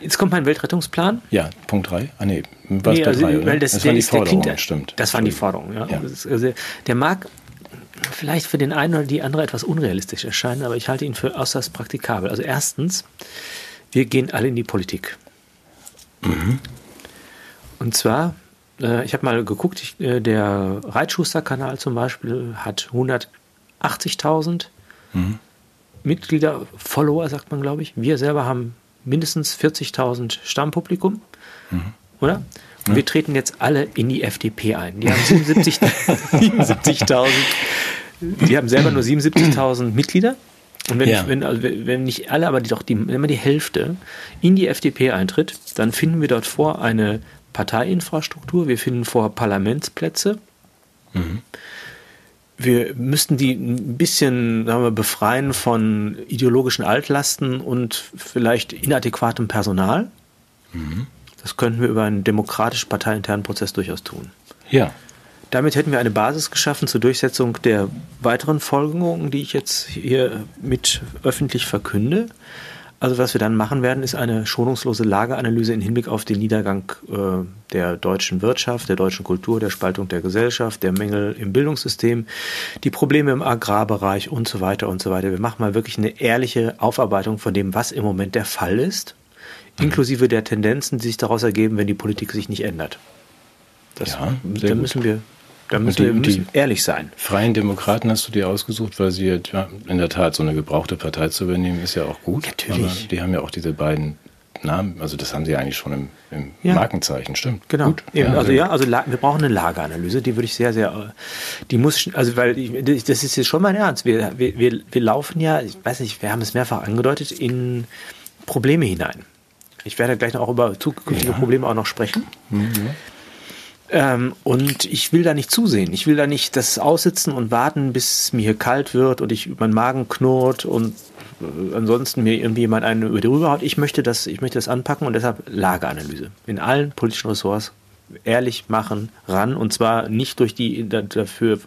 Speaker 2: Jetzt kommt mein Weltrettungsplan.
Speaker 1: Ja, Punkt 3. Ah, nee, was nee,
Speaker 2: also,
Speaker 1: drei,
Speaker 2: weil das, das waren die Forderungen, stimmt. Das waren die Forderungen, ja. ja. Also, der mag vielleicht für den einen oder die andere etwas unrealistisch erscheinen, aber ich halte ihn für äußerst praktikabel. Also erstens, wir gehen alle in die Politik. Mhm. Und zwar, äh, ich habe mal geguckt, ich, äh, der Reitschuster-Kanal zum Beispiel hat 180.000 mhm. Mitglieder, Follower, sagt man, glaube ich. Wir selber haben mindestens 40.000 Stammpublikum, mhm. oder? Und ja. wir treten jetzt alle in die FDP ein. Die haben 77.000, die haben selber nur 77.000 Mitglieder. Und wenn, ja. wenn, also wenn nicht alle, aber die, doch die, wenn man die Hälfte in die FDP eintritt, dann finden wir dort vor eine Parteiinfrastruktur, wir finden vor Parlamentsplätze. Mhm wir müssten die ein bisschen sagen wir, befreien von ideologischen Altlasten und vielleicht inadäquatem Personal. Mhm. Das könnten wir über einen demokratisch parteiinternen Prozess durchaus tun.
Speaker 1: Ja.
Speaker 2: Damit hätten wir eine Basis geschaffen zur Durchsetzung der weiteren Folgerungen, die ich jetzt hier mit öffentlich verkünde. Also was wir dann machen werden, ist eine schonungslose Lageanalyse im Hinblick auf den Niedergang äh, der deutschen Wirtschaft, der deutschen Kultur, der Spaltung der Gesellschaft, der Mängel im Bildungssystem, die Probleme im Agrarbereich und so weiter und so weiter. Wir machen mal wirklich eine ehrliche Aufarbeitung von dem, was im Moment der Fall ist, inklusive der Tendenzen, die sich daraus ergeben, wenn die Politik sich nicht ändert. Das, ja, da müssen wir da müssen die, wir müssen ehrlich sein.
Speaker 1: Freien Demokraten hast du dir ausgesucht, weil sie ja, in der Tat so eine gebrauchte Partei zu übernehmen, ist ja auch gut.
Speaker 2: Natürlich.
Speaker 1: die haben ja auch diese beiden Namen, also das haben sie eigentlich schon im, im ja. Markenzeichen, stimmt.
Speaker 2: Genau. Gut. Eben, ja, also ja, also wir brauchen eine Lageanalyse, die würde ich sehr, sehr, die muss, also weil ich, das ist jetzt schon mein Ernst. Wir, wir, wir, wir laufen ja, ich weiß nicht, wir haben es mehrfach angedeutet, in Probleme hinein. Ich werde gleich noch auch über zukünftige Probleme auch noch sprechen. Mhm. Ähm, und ich will da nicht zusehen. Ich will da nicht das aussitzen und warten, bis mir hier kalt wird und ich mein Magen knurrt und äh, ansonsten mir irgendwie jemand einen über die Rübe haut. Ich möchte das, ich möchte das anpacken und deshalb Lageanalyse. In allen politischen Ressorts ehrlich machen, ran und zwar nicht durch die dafür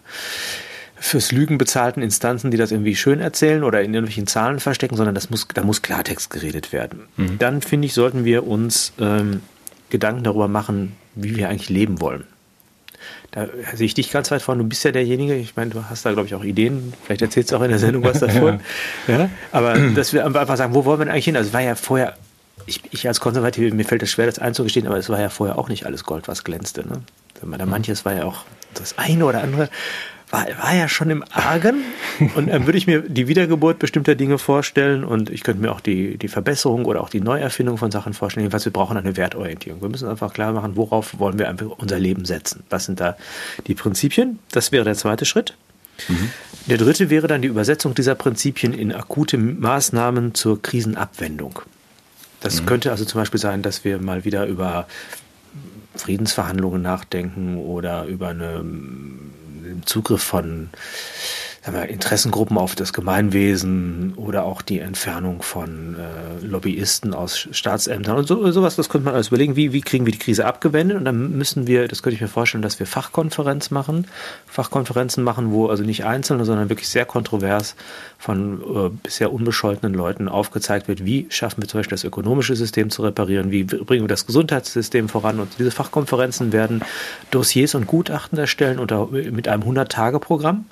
Speaker 2: fürs Lügen bezahlten Instanzen, die das irgendwie schön erzählen oder in irgendwelchen Zahlen verstecken, sondern das muss, da muss Klartext geredet werden. Mhm. Dann finde ich, sollten wir uns ähm, Gedanken darüber machen, wie wir eigentlich leben wollen. Da sehe ich dich ganz weit vorne. Du bist ja derjenige, ich meine, du hast da, glaube ich, auch Ideen. Vielleicht erzählst du auch in der Sendung was davon. ja. Aber dass wir einfach sagen, wo wollen wir denn eigentlich hin? Also es war ja vorher, ich, ich als Konservative, mir fällt es schwer, das einzugestehen, aber es war ja vorher auch nicht alles Gold, was glänzte. Ne? Manches war ja auch das eine oder andere war, war ja schon im Argen. Und dann würde ich mir die Wiedergeburt bestimmter Dinge vorstellen und ich könnte mir auch die, die Verbesserung oder auch die Neuerfindung von Sachen vorstellen. Jedenfalls, wir brauchen eine Wertorientierung. Wir müssen einfach klar machen, worauf wollen wir einfach unser Leben setzen. Was sind da die Prinzipien? Das wäre der zweite Schritt. Mhm. Der dritte wäre dann die Übersetzung dieser Prinzipien in akute Maßnahmen zur Krisenabwendung. Das mhm. könnte also zum Beispiel sein, dass wir mal wieder über Friedensverhandlungen nachdenken oder über eine Zugriff von wir, Interessengruppen auf das Gemeinwesen oder auch die Entfernung von äh, Lobbyisten aus Staatsämtern und so, sowas, das könnte man alles überlegen, wie, wie kriegen wir die Krise abgewendet? Und dann müssen wir, das könnte ich mir vorstellen, dass wir Fachkonferenz machen, Fachkonferenzen machen, wo also nicht Einzelne, sondern wirklich sehr kontrovers von äh, bisher unbescholtenen Leuten aufgezeigt wird, wie schaffen wir zum Beispiel das ökonomische System zu reparieren, wie bringen wir das Gesundheitssystem voran? Und diese Fachkonferenzen werden Dossiers und Gutachten erstellen unter, mit einem 100-Tage-Programm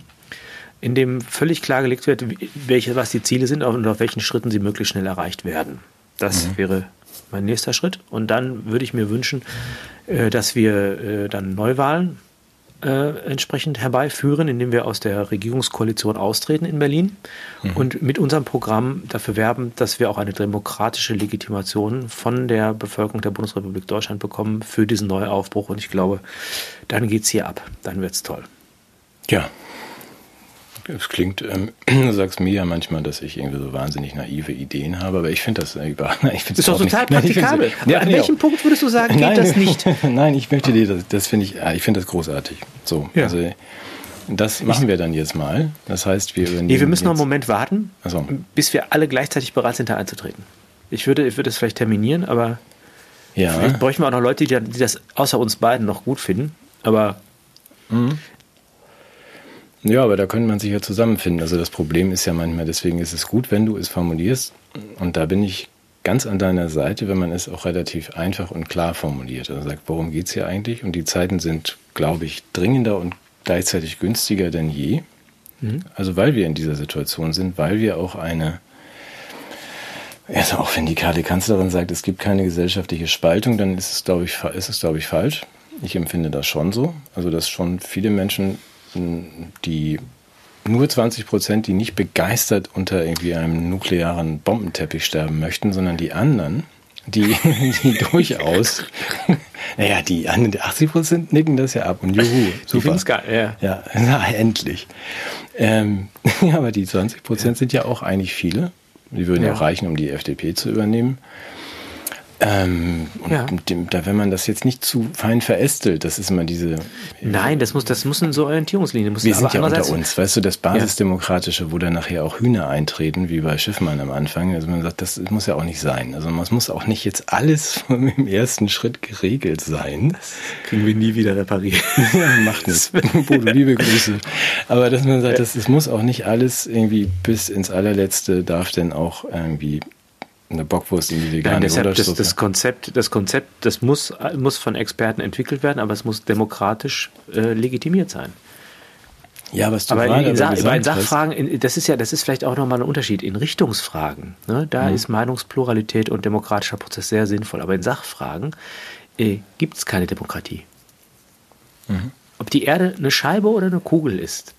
Speaker 2: in dem völlig klargelegt wird, welche, was die Ziele sind und auf welchen Schritten sie möglichst schnell erreicht werden. Das mhm. wäre mein nächster Schritt. Und dann würde ich mir wünschen, äh, dass wir äh, dann Neuwahlen äh, entsprechend herbeiführen, indem wir aus der Regierungskoalition austreten in Berlin mhm. und mit unserem Programm dafür werben, dass wir auch eine demokratische Legitimation von der Bevölkerung der Bundesrepublik Deutschland bekommen für diesen Neuaufbruch. Und ich glaube, dann geht es hier ab. Dann wird es toll.
Speaker 1: Ja, es klingt, ähm, du sagst mir ja manchmal, dass ich irgendwie so wahnsinnig naive Ideen habe, aber ich finde das äh, über.
Speaker 2: Ich das ist doch total praktikabel. Nein, ja, an welchem auch. Punkt würdest du sagen, geht
Speaker 1: nein,
Speaker 2: das nicht?
Speaker 1: nein, ich möchte dir, das, das finde ich, ich finde das großartig. So, ja. also das machen wir dann jetzt mal. Das heißt, wir
Speaker 2: Nee, wir müssen noch einen Moment warten, so. bis wir alle gleichzeitig bereit sind, da einzutreten. Ich würde, ich würde es vielleicht terminieren, aber ja. vielleicht bräuchten wir auch noch Leute, die, die das außer uns beiden noch gut finden. Aber mhm.
Speaker 1: Ja, aber da könnte man sich ja zusammenfinden. Also das Problem ist ja manchmal, deswegen ist es gut, wenn du es formulierst. Und da bin ich ganz an deiner Seite, wenn man es auch relativ einfach und klar formuliert. Also sagt, worum geht es hier eigentlich? Und die Zeiten sind, glaube ich, dringender und gleichzeitig günstiger denn je. Mhm. Also weil wir in dieser Situation sind, weil wir auch eine, also auch wenn die Karte Kanzlerin sagt, es gibt keine gesellschaftliche Spaltung, dann ist es, glaube ich, ist es, glaube ich, falsch. Ich empfinde das schon so. Also dass schon viele Menschen die nur 20 Prozent, die nicht begeistert unter irgendwie einem nuklearen Bombenteppich sterben möchten, sondern die anderen, die, die durchaus, naja, die 80 Prozent nicken das ja ab und juhu,
Speaker 2: super. Die geil,
Speaker 1: ja. Ja, na, endlich. Ähm, ja, aber die 20 Prozent ja. sind ja auch eigentlich viele. Die würden ja auch reichen, um die FDP zu übernehmen. Ähm, und ja. dem, da, wenn man das jetzt nicht zu fein verästelt, das ist immer diese.
Speaker 2: Nein, das muss, das muss in so Orientierungslinie. Muss
Speaker 1: wir sind ja unter uns, weißt du, das Basisdemokratische, wo dann nachher auch Hühner eintreten, wie bei Schiffmann am Anfang. Also man sagt, das muss ja auch nicht sein. Also man muss auch nicht jetzt alles im ersten Schritt geregelt sein. Das
Speaker 2: kriegen wir nie wieder repariert.
Speaker 1: ja, macht nichts. Bodo, liebe Grüße. Aber dass man sagt, das, es muss auch nicht alles irgendwie bis ins allerletzte darf denn auch irgendwie eine Bockwurst in die vegane Nein,
Speaker 2: deshalb das, das, Konzept, das Konzept, das muss, muss von Experten entwickelt werden, aber es muss demokratisch äh, legitimiert sein.
Speaker 1: Ja, was du
Speaker 2: aber in, in, Sach, in Sachfragen, in, das ist ja, das ist vielleicht auch nochmal ein Unterschied. In Richtungsfragen, ne, da mhm. ist Meinungspluralität und demokratischer Prozess sehr sinnvoll. Aber in Sachfragen äh, gibt es keine Demokratie. Mhm. Ob die Erde eine Scheibe oder eine Kugel ist,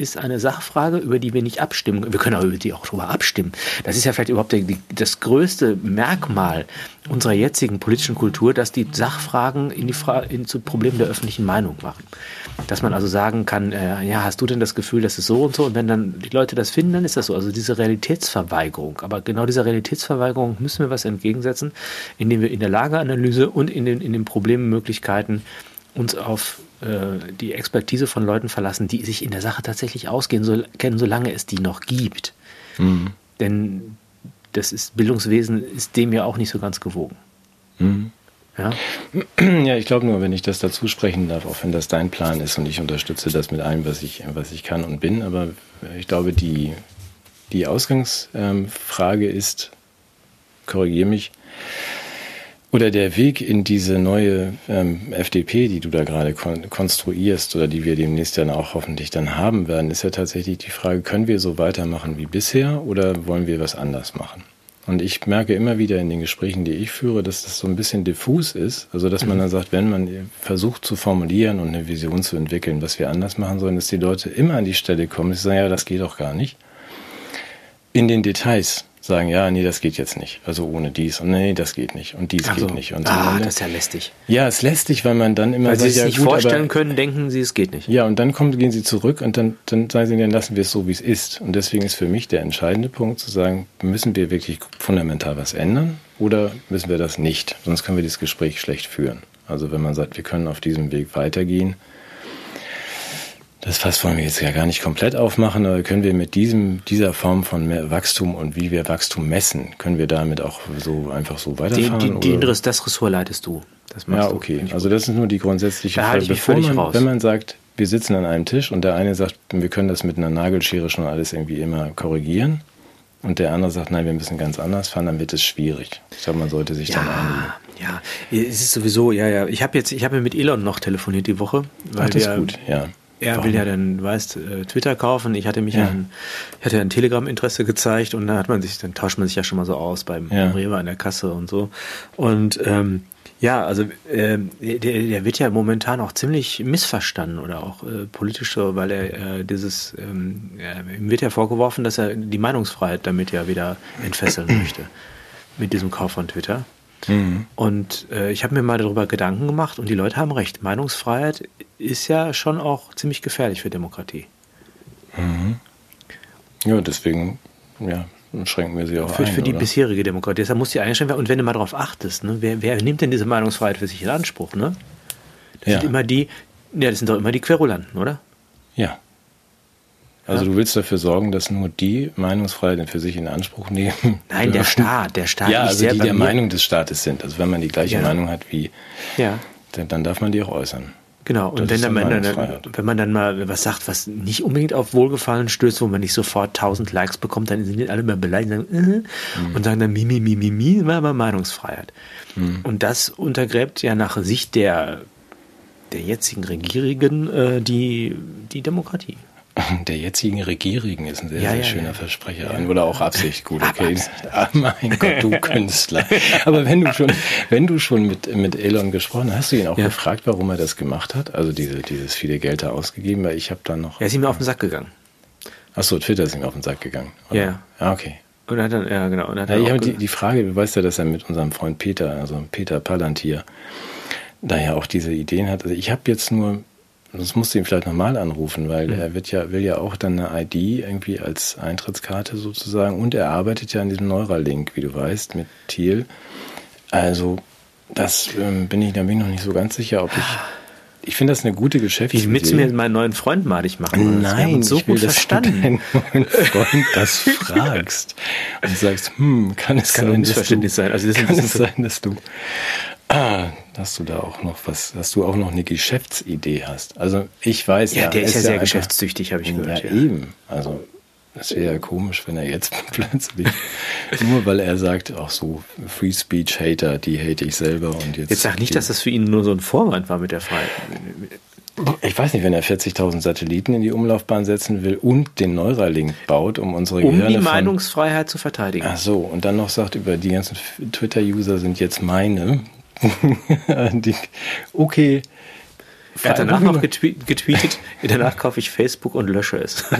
Speaker 2: ist eine Sachfrage, über die wir nicht abstimmen. Wir können auch über die auch drüber abstimmen. Das ist ja vielleicht überhaupt die, das größte Merkmal unserer jetzigen politischen Kultur, dass die Sachfragen in die Fra in, zu Problemen der öffentlichen Meinung machen. Dass man also sagen kann, äh, ja, hast du denn das Gefühl, das ist so und so? Und wenn dann die Leute das finden, dann ist das so. Also diese Realitätsverweigerung. Aber genau dieser Realitätsverweigerung müssen wir was entgegensetzen, indem wir in der Lageanalyse und in den, in den Problemmöglichkeiten uns auf äh, die Expertise von Leuten verlassen, die sich in der Sache tatsächlich auskennen, so, kennen, solange es die noch gibt. Mhm. Denn das ist, Bildungswesen ist dem ja auch nicht so ganz gewogen.
Speaker 1: Mhm. Ja? ja, ich glaube nur, wenn ich das dazu sprechen darf, auch wenn das dein Plan ist und ich unterstütze das mit allem, was ich, was ich kann und bin, aber ich glaube, die, die Ausgangsfrage ist, korrigiere mich, Oder der Weg in diese neue ähm, FDP, die du da gerade kon konstruierst oder die wir demnächst dann auch hoffentlich dann haben werden, ist ja tatsächlich die Frage, können wir so weitermachen wie bisher oder wollen wir was anders machen? Und ich merke immer wieder in den Gesprächen, die ich führe, dass das so ein bisschen diffus ist. Also, dass man mhm. dann sagt, wenn man versucht zu formulieren und eine Vision zu entwickeln, was wir anders machen sollen, dass die Leute immer an die Stelle kommen, dass sie sagen, ja, das geht doch gar nicht. In den Details sagen, ja, nee, das geht jetzt nicht. Also ohne dies und nee, das geht nicht und dies also, geht nicht. Und
Speaker 2: so. ah, das ist ja lästig.
Speaker 1: Ja, es ist lästig, weil man dann immer
Speaker 2: weil sagt, sie es ja, nicht gut, vorstellen können, denken sie, es geht nicht.
Speaker 1: Ja, und dann kommen, gehen sie zurück und dann, dann sagen sie, dann lassen wir es so, wie es ist. Und deswegen ist für mich der entscheidende Punkt zu sagen, müssen wir wirklich fundamental was ändern oder müssen wir das nicht? Sonst können wir dieses Gespräch schlecht führen. Also wenn man sagt, wir können auf diesem Weg weitergehen, das Fass wollen wir jetzt ja gar nicht komplett aufmachen, aber können wir mit diesem, dieser Form von Wachstum und wie wir Wachstum messen, können wir damit auch so einfach so weiterfahren?
Speaker 2: Die, die, die das, das Ressort leitest du.
Speaker 1: Das ja, okay. Also das ist nur die grundsätzliche da Frage. Bevor man, raus. wenn man sagt, wir sitzen an einem Tisch und der eine sagt, wir können das mit einer Nagelschere schon alles irgendwie immer korrigieren und der andere sagt, nein, wir müssen ganz anders fahren, dann wird es schwierig. Ich glaube, man sollte sich
Speaker 2: ja,
Speaker 1: dann einigen.
Speaker 2: Ja, es ist sowieso, ja, ja. Ich habe jetzt, ich habe mit Elon noch telefoniert die Woche.
Speaker 1: Weil Ach, das ist gut, ja.
Speaker 2: Er Warum? will ja dann, weißt, äh, Twitter kaufen. Ich hatte mich ja. an, ich hatte ein Telegram-Interesse gezeigt und da hat man sich, dann tauscht man sich ja schon mal so aus beim, ja. Rewe an der Kasse und so. Und ähm, ja, also äh, der, der wird ja momentan auch ziemlich missverstanden oder auch äh, politisch so, weil er äh, dieses, ähm, ja, ihm wird ja vorgeworfen, dass er die Meinungsfreiheit damit ja wieder entfesseln möchte mit diesem Kauf von Twitter. Mhm. Und äh, ich habe mir mal darüber Gedanken gemacht und die Leute haben recht. Meinungsfreiheit ist ja schon auch ziemlich gefährlich für Demokratie.
Speaker 1: Mhm. Ja, deswegen ja, schränken wir sie auch
Speaker 2: für,
Speaker 1: ein.
Speaker 2: Für die oder? bisherige Demokratie. Deshalb muss die eingeschränkt werden. Und wenn du mal darauf achtest, ne, wer, wer, nimmt denn diese Meinungsfreiheit für sich in Anspruch? Ne? Das ja. sind immer die, ja, das sind doch immer die Querulanten, oder?
Speaker 1: Ja. Also ja. du willst dafür sorgen, dass nur die Meinungsfreiheit für sich in Anspruch nehmen?
Speaker 2: Nein, der Staat, der Staat.
Speaker 1: Ja, also die der Meinung des Staates sind. Also wenn man die gleiche ja. Meinung hat wie, ja. dann, dann darf man die auch äußern.
Speaker 2: Genau, und wenn, dann, dann, wenn man dann mal was sagt, was nicht unbedingt auf Wohlgefallen stößt, wo man nicht sofort tausend Likes bekommt, dann sind die alle immer beleidigt und sagen, äh, mhm. und sagen dann Mimi, Mimi, Mimi, war aber Meinungsfreiheit. Mhm. Und das untergräbt ja nach Sicht der, der jetzigen Regierenden äh, die, die Demokratie.
Speaker 1: Der jetzigen Regierung ist ein sehr, ja, sehr ja, schöner ja. Versprecher. Oder auch Absicht. Gut, okay. Ah, mein Gott, du Künstler. Aber wenn du schon, wenn du schon mit, mit Elon gesprochen hast, hast du ihn auch gefragt, warum er das gemacht hat? Also diese, dieses viele Geld da ausgegeben, weil ich habe da noch.
Speaker 2: Er ist ihm auf den Sack gegangen.
Speaker 1: Achso, Twitter ist ihm auf den Sack gegangen.
Speaker 2: Oder? Ja.
Speaker 1: Ah, okay.
Speaker 2: Und hat dann, ja, genau. Und hat
Speaker 1: ja, ich habe die, die Frage, du weißt ja, dass er mit unserem Freund Peter, also Peter Palantir, da ja auch diese Ideen hat. Also ich habe jetzt nur das musst du ihn vielleicht nochmal anrufen, weil mhm. er wird ja, will ja auch dann eine ID irgendwie als Eintrittskarte sozusagen und er arbeitet ja an diesem Neuralink, wie du weißt, mit Thiel. Also, das ähm, bin ich, da bin ich noch nicht so ganz sicher, ob ich. Ich finde das eine gute Geschäftsidee.
Speaker 2: Wie willst du mir meinen neuen Freund madig machen?
Speaker 1: Nein, so ich will, gut dass verstanden. du deinen neuen Freund das fragst und sagst, hm, kann es
Speaker 2: kann sein, dass du, sein. Also das
Speaker 1: kann es sein, dass du Ah, dass du da auch noch was, dass du auch noch eine Geschäftsidee hast. Also ich weiß
Speaker 2: ja. Ja, der ist, ja sehr einfach, geschäftstüchtig, habe ich gehört.
Speaker 1: Ja, ja, eben. Also das wäre ja komisch, wenn er jetzt plötzlich, nur weil er sagt, auch so Free Speech Hater, die hate ich selber und jetzt.
Speaker 2: Jetzt sag nicht, dass das für ihn nur so ein Vorwand war mit der Freiheit.
Speaker 1: Ich weiß nicht, wenn er 40.000 Satelliten in die Umlaufbahn setzen will und den Neuralink baut, um unsere
Speaker 2: um Gehirne die Meinungsfreiheit zu verteidigen.
Speaker 1: Ach so, und dann noch sagt, über die ganzen Twitter-User sind jetzt meine, okay.
Speaker 2: Er hat danach noch getweet, getweetet, danach kaufe ich Facebook und lösche es.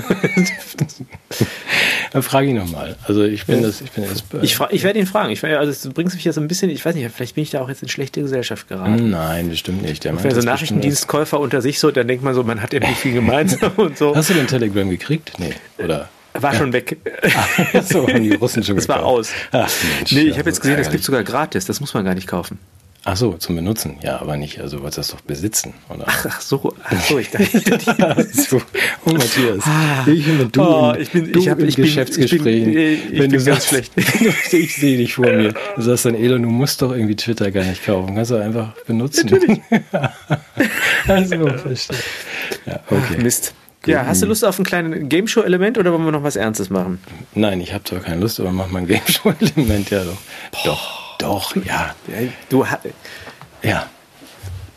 Speaker 1: Dann frage ich nochmal. Also ich bin das, ich bin
Speaker 2: das. Ich, ich werde ihn fragen. Ich, also du bringst mich ja so ein bisschen, ich weiß nicht, vielleicht bin ich da auch jetzt in schlechte Gesellschaft geraten.
Speaker 1: Nein, das stimmt nicht.
Speaker 2: Der Wenn so Nachrichtendienstkäufer unter sich so, dann denkt man so, man hat irgendwie viel gemeinsam und so.
Speaker 1: Hast du den Telegram gekriegt? Nee, oder?
Speaker 2: War schon weg.
Speaker 1: Ach, so haben die Russen schon
Speaker 2: Das war aus. Ach, Mensch, nee, ich habe jetzt gesehen, das gibt sogar gratis. Das muss man gar nicht kaufen.
Speaker 1: Ach so, zum Benutzen, ja, aber nicht, also was das doch besitzen, oder?
Speaker 2: Ach, ach so, ach so, ich dachte,
Speaker 1: so, oh Matthias, ah, ich und du, oh,
Speaker 2: ich bin, du ich hab, ich
Speaker 1: bin, ich, wenn bin du sagst, schlecht. ich sehe dich vor mir, du sagst dann, Elon, du musst doch irgendwie Twitter gar nicht kaufen, kannst du einfach benutzen.
Speaker 2: Natürlich. also, verstehe. Ja, okay. Ach, Mist. Ja, hast du Lust auf ein kleines Gameshow-Element oder wollen wir noch was Ernstes machen?
Speaker 1: Nein, ich habe zwar keine Lust, aber mach mal ein Gameshow-Element, ja doch.
Speaker 2: Boah. Doch.
Speaker 1: Doch, ja.
Speaker 2: Du
Speaker 1: Ja.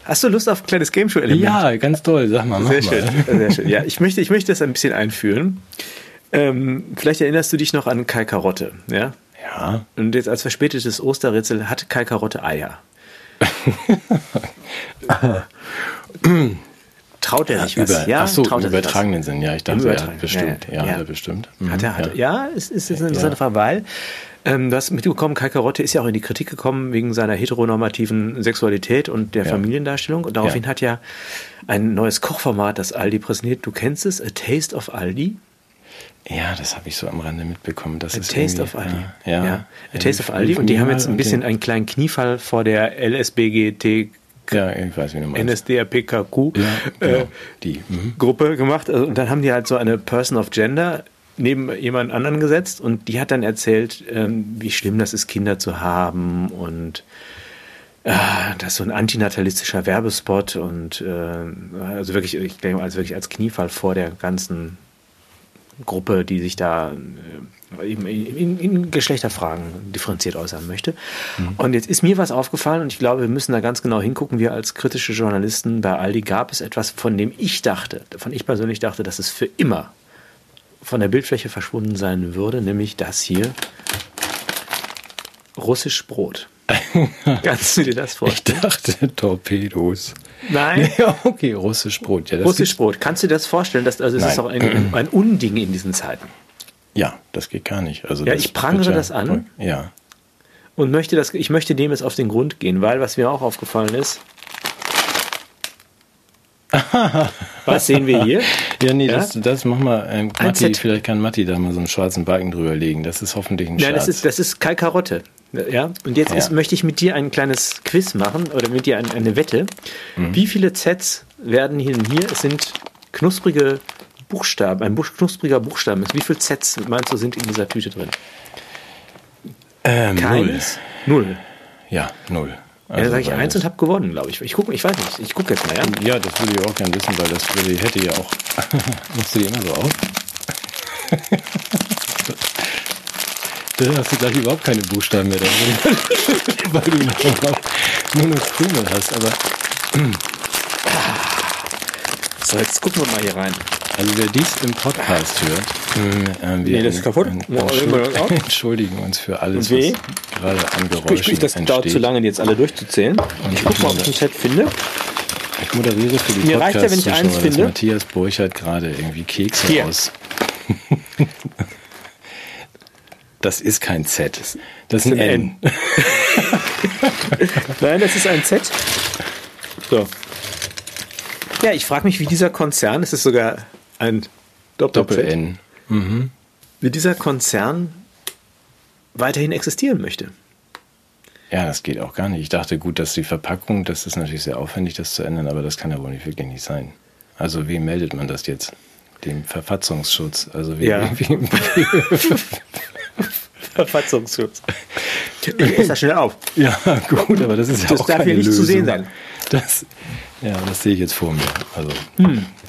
Speaker 2: hast du Lust auf ein kleines Game Show Element?
Speaker 1: Ja, ganz toll. Sag mal, mach
Speaker 2: Sehr
Speaker 1: mal.
Speaker 2: schön, sehr schön. Ja, ich möchte, ich möchte das ein bisschen einführen. Ähm, vielleicht erinnerst du dich noch an Kai Karotte, ja?
Speaker 1: Ja.
Speaker 2: Und jetzt als verspätetes Osterrätsel hat Kai Karotte Eier. Traut er sich was?
Speaker 1: Über,
Speaker 2: ja,
Speaker 1: so,
Speaker 2: traut
Speaker 1: im
Speaker 2: er sich was?
Speaker 1: übertragenen Sinn. Ja, ich dachte, ja,
Speaker 2: übertragenen,
Speaker 1: bestimmt.
Speaker 2: ja,
Speaker 1: Ja,
Speaker 2: ja.
Speaker 1: hat er bestimmt. Mhm,
Speaker 2: Hat er, hat er.
Speaker 1: ja.
Speaker 2: Ja, es ist, ist eine interessante Frage, weil ähm, du hast mitbekommen, Kai Karotte ist ja auch in die Kritik gekommen wegen seiner heteronormativen Sexualität und der
Speaker 1: Ja.
Speaker 2: Familiendarstellung. Und daraufhin
Speaker 1: Ja.
Speaker 2: hat ja ein neues Kochformat, das Aldi präsentiert. Du kennst es, A Taste of Aldi.
Speaker 1: Ja, das habe ich so am Rande mitbekommen. Das
Speaker 2: A
Speaker 1: ist
Speaker 2: Taste of Aldi.
Speaker 1: Ja, ja.
Speaker 2: A Taste of Aldi. Und die haben jetzt ein bisschen einen kleinen Kniefall vor der LSBGT
Speaker 1: Ja, ich weiß, wie du meinst.
Speaker 2: NSDAPKQ
Speaker 1: Ja, genau.
Speaker 2: äh,
Speaker 1: die. Mhm.
Speaker 2: Gruppe gemacht. Also, und dann haben die halt so eine Person of Gender neben jemand anderen gesetzt und die hat dann erzählt, ähm, wie schlimm das ist, Kinder zu haben und ah, das ist so ein antinatalistischer Werbespot und äh, also wirklich, ich denke mal, also wirklich als Kniefall vor der ganzen Gruppe, die sich da äh, eben in, in Geschlechterfragen differenziert äußern möchte. Und jetzt ist mir was aufgefallen und ich glaube, wir müssen da ganz genau hingucken. Wir als kritische Journalisten bei Aldi gab es etwas, von dem ich dachte, von ich persönlich dachte, dass es für immer von der Bildfläche verschwunden sein würde, nämlich das hier. Russisch Brot. Kannst du dir das
Speaker 1: Ich
Speaker 2: vorstellen?
Speaker 1: dachte Torpedos.
Speaker 2: Nein.
Speaker 1: Ja, okay, russisch Brot. Ja,
Speaker 2: Russisch Brot. Kannst du dir das vorstellen? Dass, also es ist auch ein, ein Unding in diesen Zeiten.
Speaker 1: Ja, das geht gar nicht. Also
Speaker 2: Ja, ich prangere
Speaker 1: wird
Speaker 2: das an.
Speaker 1: Ja.
Speaker 2: und möchte das, ich möchte dem jetzt auf den Grund gehen, weil was mir auch aufgefallen ist. was sehen wir hier?
Speaker 1: Ja, nee,
Speaker 2: Ja?
Speaker 1: Das, das mach mal. Ähm, Matti, vielleicht kann Matti da mal so einen schwarzen Balken drüber legen. Das ist hoffentlich ein
Speaker 2: Nein,
Speaker 1: Scherz.
Speaker 2: das ist, das ist Kai Karotte. Ja? Und jetzt
Speaker 1: Ja.
Speaker 2: ist, möchte ich mit dir ein kleines Quiz machen oder mit dir ein, eine Wette.
Speaker 1: Mhm.
Speaker 2: Wie viele Zs werden hier hier? Es sind knusprige Buchstaben, ein knuspriger Buchstaben. Wie viele Zs meinst du sind in dieser Tüte drin?
Speaker 1: ähm, null.
Speaker 2: Keins? Null.
Speaker 1: Ja, null.
Speaker 2: Ja, dann sage ich eins und habe gewonnen, glaube ich. Ich gucke, ich weiß nicht. Ich gucke jetzt mal, ja.
Speaker 1: Ja, das würde ich auch gerne wissen, weil das würde, hätte ja auch. Machst du die immer so auf? Da hast du gleich überhaupt keine Buchstaben mehr drin, weil du nur noch, nur noch Krümel hast. Aber
Speaker 2: So, jetzt gucken wir mal hier rein.
Speaker 1: Also wer dies im Podcast hört, ähm, wir
Speaker 2: Nee, das ist kaputt.
Speaker 1: entschuldigen uns für alles,
Speaker 2: Und
Speaker 1: was gerade an
Speaker 2: Ich,
Speaker 1: Geräuschen
Speaker 2: ich, das dauert
Speaker 1: entsteht.
Speaker 2: zu lange, jetzt alle durchzuzählen. Ich
Speaker 1: ich
Speaker 2: gucke mal, ob ich ein Set finde.
Speaker 1: Ich moderiere für die
Speaker 2: Mir reicht ja, wenn ich eins finde.
Speaker 1: Matthias Burchardt gerade irgendwie Kekse
Speaker 2: Hier.
Speaker 1: aus. Das ist kein Z. Das ist ein N.
Speaker 2: Nein, das ist ein Set. So. Ja, ich frage mich, wie dieser Konzern, es ist sogar ein
Speaker 1: Doppel-N.
Speaker 2: wie dieser Konzern weiterhin existieren möchte.
Speaker 1: Ja, das geht auch gar nicht. Ich dachte, gut, dass die Verpackung, das ist natürlich sehr aufwendig, das zu ändern, aber das kann ja wohl nicht wirklich nicht sein. Also, wem meldet man das jetzt? Dem Verfassungsschutz. Also, wie,
Speaker 2: Ja.
Speaker 1: wie,
Speaker 2: Verfassungsschutz. Ich esse das schnell auf.
Speaker 1: ja, gut, aber das ist ja
Speaker 2: Das
Speaker 1: auch
Speaker 2: darf
Speaker 1: keine
Speaker 2: hier nicht
Speaker 1: Lösung.
Speaker 2: zu sehen sein.
Speaker 1: Das, ja, das sehe ich jetzt vor mir. Also,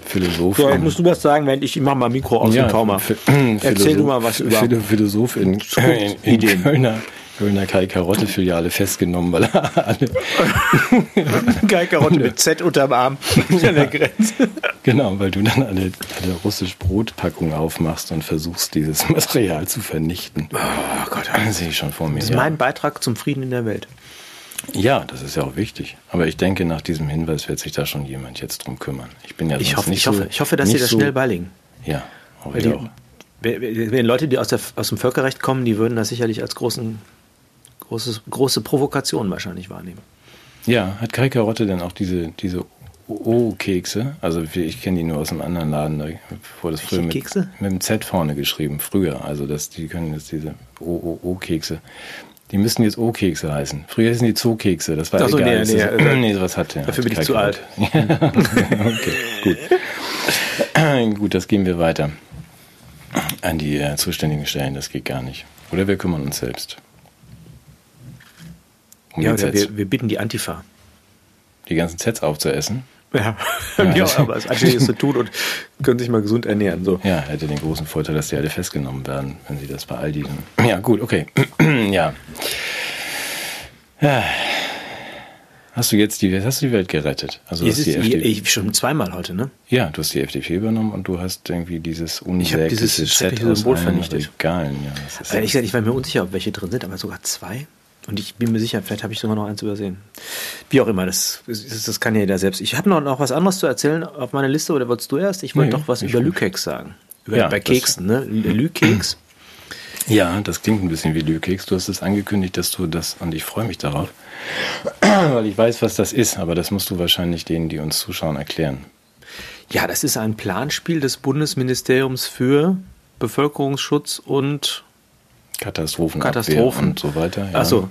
Speaker 1: Philosoph.
Speaker 2: So, musst du was sagen, während ich, ich mach mal Mikro aus dem Taumer.
Speaker 1: Ph-
Speaker 2: Erzähl du mal was über
Speaker 1: Philo- Philosoph in, in, in. Kölner, Kölner Kai-Karotte-Filiale festgenommen, weil er alle,
Speaker 2: Geikarotte mit Z unterm Arm an der Grenze.
Speaker 1: genau, weil du dann alle, alle russisch Brotpackungen aufmachst und versuchst, dieses Material zu vernichten.
Speaker 2: Oh Gott.
Speaker 1: Das sehe ich schon vor mir.
Speaker 2: Das ist
Speaker 1: ja.
Speaker 2: mein Beitrag zum Frieden in der Welt.
Speaker 1: Ja, das ist ja auch wichtig. Aber ich denke, nach diesem Hinweis wird sich da schon jemand jetzt drum kümmern. Ich bin ja
Speaker 2: Ich hoffe,
Speaker 1: nicht
Speaker 2: ich hoffe,
Speaker 1: so,
Speaker 2: ich hoffe dass sie das
Speaker 1: so,
Speaker 2: schnell beilegen.
Speaker 1: Ja, hoffe ich auch.
Speaker 2: wenn- Leute, die aus, der, aus dem Völkerrecht kommen, die würden das sicherlich als großen, großes, große Provokation wahrscheinlich wahrnehmen.
Speaker 1: Ja, hat Kai Karotte denn auch diese, diese O-Kekse? Also ich kenne die nur aus einem anderen Laden, da wurde das früher mit,
Speaker 2: Kekse?
Speaker 1: mit dem Z vorne geschrieben, früher. Also das, die können jetzt diese O-O-O-Kekse. Die müssten jetzt O-Kekse heißen. Früher hießen die Zoo-Kekse, das war
Speaker 2: Ach so,
Speaker 1: egal.
Speaker 2: nee,
Speaker 1: Das
Speaker 2: nee,
Speaker 1: ist-
Speaker 2: äh,
Speaker 1: nee, sowas hat der.
Speaker 2: dafür bin ich zu alt.
Speaker 1: Okay, gut. gut, das geben wir weiter an die äh, zuständigen Stellen, das geht gar nicht. Oder wir kümmern uns selbst. Um
Speaker 2: Ja, oder wir, wir bitten die Antifa.
Speaker 1: die ganzen Sets aufzuessen.
Speaker 2: Ja,
Speaker 1: Ja,
Speaker 2: ja aber es anständiges zu tun und können sich mal gesund ernähren. So.
Speaker 1: Ja, hätte den großen Vorteil, dass die alle festgenommen werden, wenn sie das bei Aldi. Ja, gut, okay. ja. Ja. Hast du jetzt die, hast du die Welt gerettet?
Speaker 2: Also hast die FDP, ich schon zweimal heute, ne?
Speaker 1: Ja, du hast die FDP übernommen und du hast irgendwie dieses
Speaker 2: unsägliche Set Symbol vernichtet.
Speaker 1: Regalen.
Speaker 2: Ja, ich, ich war mir unsicher, ob welche drin sind, aber sogar zwei. Und ich bin mir sicher, vielleicht habe ich sogar noch eins übersehen. Wie auch immer, das, das, das kann ja jeder selbst. Ich habe noch, noch was anderes zu erzählen auf meiner Liste, oder wolltest du erst? Ich wollte nee, doch was über Lükeks sagen. Über, ja, bei Keksen, ne? Lükeks.
Speaker 1: Ja, das klingt ein bisschen wie Lükeks. Du hast es angekündigt, dass du das, und ich freue mich darauf, weil ich weiß, was das ist, aber das musst du wahrscheinlich denen, die uns zuschauen, erklären.
Speaker 2: Ja, das ist ein Planspiel des Bundesministeriums für Bevölkerungsschutz und
Speaker 1: Katastrophen,
Speaker 2: Katastrophen
Speaker 1: und so weiter.
Speaker 2: Ja. Achso,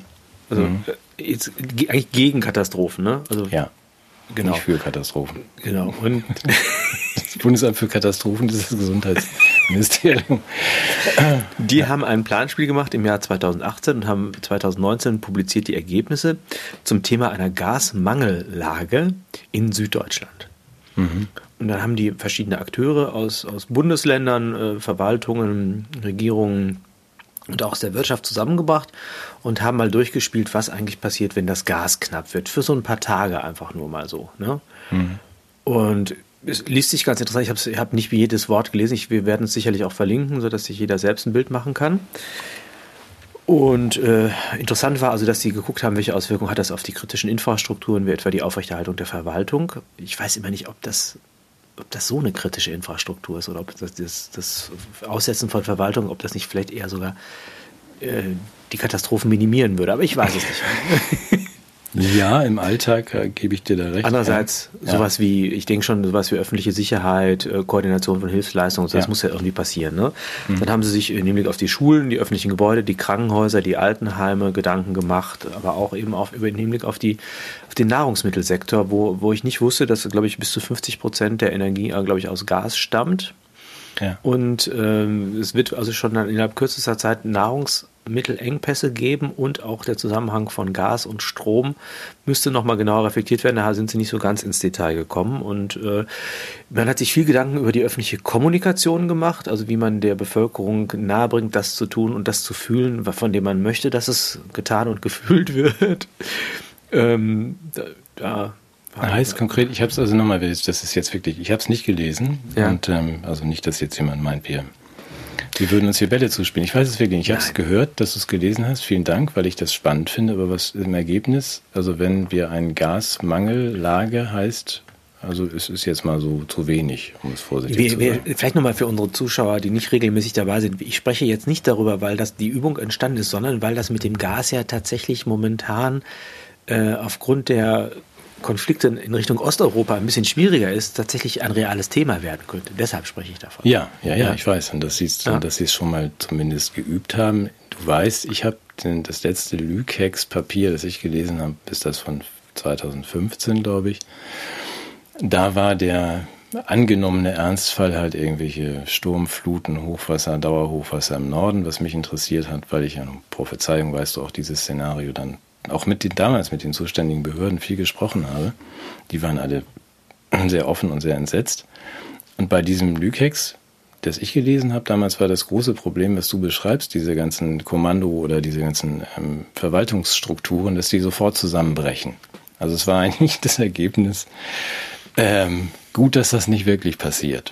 Speaker 2: also mhm. jetzt, eigentlich gegen Katastrophen, ne?
Speaker 1: Also, ja. Genau. Nicht für Katastrophen.
Speaker 2: Genau. Und
Speaker 1: das Bundesamt für Katastrophen, das ist das Gesundheitsministerium.
Speaker 2: Die haben ein Planspiel gemacht im Jahr 2018 und haben 2019 publiziert die Ergebnisse zum Thema einer Gasmangellage in Süddeutschland. Mhm. Und dann haben die verschiedene Akteure aus, aus Bundesländern, äh, Verwaltungen, Regierungen, und auch aus der Wirtschaft zusammengebracht und haben mal durchgespielt, was eigentlich passiert, wenn das Gas knapp wird. Für so ein paar Tage einfach nur mal so. Ne? Mhm. Und es liest sich ganz interessant. Ich habe hab nicht wie jedes Wort gelesen. Ich, wir werden es sicherlich auch verlinken, sodass sich jeder selbst ein Bild machen kann. Und äh, interessant war also, dass sie geguckt haben, welche Auswirkungen hat das auf die kritischen Infrastrukturen, wie etwa die Aufrechterhaltung der Verwaltung. Ich weiß immer nicht, ob das ob das so eine kritische Infrastruktur ist oder ob das, das, das Aussetzen von Verwaltung, ob das nicht vielleicht eher sogar äh, die Katastrophen minimieren würde. Aber ich weiß es nicht.
Speaker 1: Ja, im Alltag äh, gebe ich dir da recht.
Speaker 2: Andererseits ja. sowas wie, ich denke schon, sowas wie öffentliche Sicherheit, äh, Koordination von Hilfsleistungen, das ja. muss ja irgendwie passieren. Ne? Mhm. Dann haben sie sich nämlich auf die Schulen, die öffentlichen Gebäude, die Krankenhäuser, die Altenheime Gedanken gemacht, aber auch eben auf, über nämlich auf, die, auf den Nahrungsmittelsektor, wo, wo ich nicht wusste, dass, glaube ich, bis zu 50 Prozent der Energie, äh, glaube ich, aus Gas stammt. Ja. Und ähm, es wird also schon innerhalb kürzester Zeit Nahrungsmittelengpässe geben und auch der Zusammenhang von Gas und Strom müsste nochmal genauer reflektiert werden. Da sind sie nicht so ganz ins Detail gekommen. Und äh, man hat sich viel Gedanken über die öffentliche Kommunikation gemacht, also wie man der Bevölkerung nahebringt, das zu tun und das zu fühlen, von dem man möchte, dass es getan und gefühlt wird. Ähm,
Speaker 1: da Heißt konkret, ich habe es also nochmal, das ist jetzt wirklich, ich habe es nicht gelesen ja. und ähm, also nicht, dass jetzt jemand meint, wir, wir würden uns hier Bälle zuspielen. Ich weiß es wirklich nicht. Ich habe es gehört, dass du es gelesen hast. Vielen Dank, weil ich das spannend finde. Aber was im Ergebnis, also wenn wir ein Gasmangellage heißt, also es ist jetzt mal so zu wenig, um es vorsichtig wir, zu sagen.
Speaker 2: Wir, vielleicht nochmal für unsere Zuschauer, die nicht regelmäßig dabei sind. Ich spreche jetzt nicht darüber, weil das die Übung entstanden ist, sondern weil das mit dem Gas ja tatsächlich momentan äh, aufgrund der Konflikte in Richtung Osteuropa ein bisschen schwieriger ist, tatsächlich ein reales Thema werden könnte. Deshalb spreche ich davon.
Speaker 1: Ja, ja, ja, ich weiß. Und ja. dass sie es schon mal zumindest geübt haben. Du weißt, ich habe das letzte Lükex-Papier, das ich gelesen habe, ist das von 2015, glaube ich. Da war der angenommene Ernstfall halt irgendwelche Sturmfluten, Hochwasser, Dauerhochwasser im Norden, was mich interessiert hat, weil ich ja Prophezeiung, weißt du, auch dieses Szenario dann auch mit den damals mit den zuständigen Behörden viel gesprochen habe. Die waren alle sehr offen und sehr entsetzt. Und bei diesem Lükex, das ich gelesen habe, damals war das große Problem, was du beschreibst, diese ganzen Kommando- oder diese ganzen ähm, Verwaltungsstrukturen, dass die sofort zusammenbrechen. Also es war eigentlich das Ergebnis, ähm, gut, dass das nicht wirklich passiert.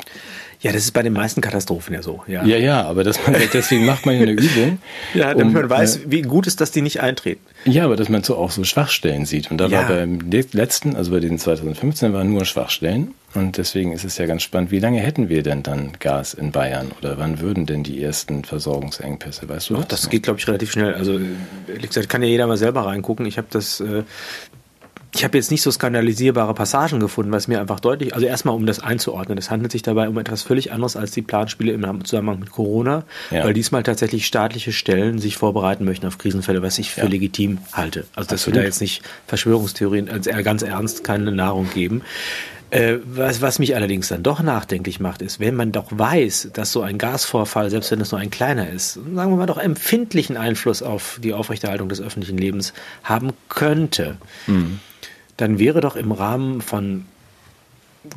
Speaker 2: Ja, das ist bei den meisten Katastrophen ja so.
Speaker 1: Ja, ja, ja aber dass man, deswegen macht man ja eine Übung.
Speaker 2: ja, damit um, man weiß, äh, wie gut ist, dass die nicht eintreten.
Speaker 1: Ja, aber dass man so auch so Schwachstellen sieht. Und da ja. war beim letzten, also bei den 2015, waren nur Schwachstellen. Und deswegen ist es ja ganz spannend, wie lange hätten wir denn dann Gas in Bayern? Oder wann würden denn die ersten Versorgungsengpässe? Weißt du
Speaker 2: Ach, das? Das geht, glaube ich, relativ schnell. Also, ehrlich gesagt, kann ja jeder mal selber reingucken. Ich habe das äh, ich habe jetzt nicht so skandalisierbare Passagen gefunden, was mir einfach deutlich, also erstmal um das einzuordnen, es handelt sich dabei um etwas völlig anderes als die Planspiele im Zusammenhang mit Corona, ja. weil diesmal tatsächlich staatliche Stellen sich vorbereiten möchten auf Krisenfälle, was ich für ja. legitim halte. Also dass wir da jetzt nicht Verschwörungstheorien ganz ernst keine Nahrung geben. Äh, was, was mich allerdings dann doch nachdenklich macht, ist, wenn man doch weiß, dass so ein Gasvorfall, selbst wenn es nur ein kleiner ist, sagen wir mal doch empfindlichen Einfluss auf die Aufrechterhaltung des öffentlichen Lebens haben könnte. Mhm dann wäre doch im Rahmen von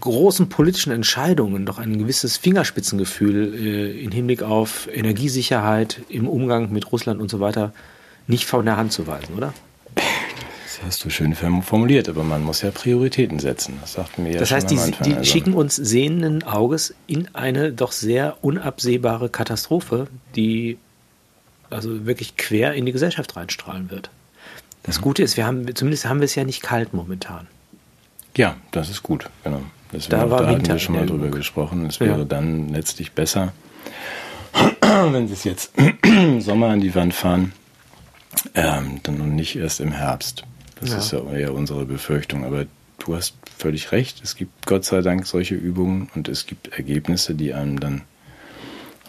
Speaker 2: großen politischen Entscheidungen doch ein gewisses Fingerspitzengefühl äh, im Hinblick auf Energiesicherheit im Umgang mit Russland und so weiter nicht von der Hand zu weisen, oder?
Speaker 1: Das hast du schön formuliert, aber man muss ja Prioritäten setzen. Das sagt mir ja
Speaker 2: Das heißt, die,
Speaker 1: Anfang.
Speaker 2: die
Speaker 1: Also,
Speaker 2: schicken uns sehenden Auges in eine doch sehr unabsehbare Katastrophe, die also wirklich quer in die Gesellschaft reinstrahlen wird. Das Gute ist, wir haben, zumindest haben wir es ja nicht kalt momentan.
Speaker 1: Ja, das ist gut. Genau. Das
Speaker 2: Da war
Speaker 1: da hatten wir schon mal drüber gesprochen. Es
Speaker 2: Ja.
Speaker 1: wäre dann letztlich besser, wenn sie es jetzt im Sommer an die Wand fahren, ähm, dann und nicht erst im Herbst. Das
Speaker 2: Ja.
Speaker 1: ist ja eher unsere Befürchtung. Aber du hast völlig recht. Es gibt Gott sei Dank solche Übungen und es gibt Ergebnisse, die einem dann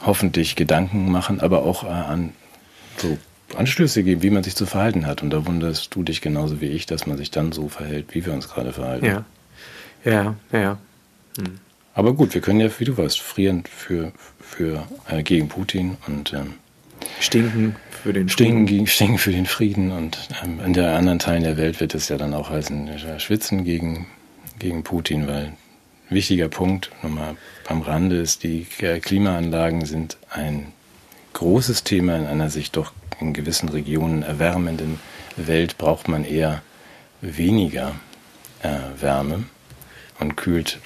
Speaker 1: hoffentlich Gedanken machen, aber auch äh, an so Anstöße geben, wie man sich zu verhalten hat. Und da wunderst du dich genauso wie ich, dass man sich dann so verhält, wie wir uns gerade verhalten.
Speaker 2: Ja. Ja, ja, ja.
Speaker 1: Aber gut, wir können ja, wie du weißt, frieren für, für äh, gegen Putin und ähm,
Speaker 2: Stinken für den
Speaker 1: stinken, gegen, stinken für den Frieden. Und ähm, in der anderen Teilen der Welt wird es ja dann auch heißen, schwitzen gegen, gegen Putin, weil wichtiger Punkt, nochmal am Rande ist, die Klimaanlagen sind ein großes Thema in einer sich doch in gewissen Regionen erwärmenden Welt braucht man eher weniger äh, Wärme. Und kühlt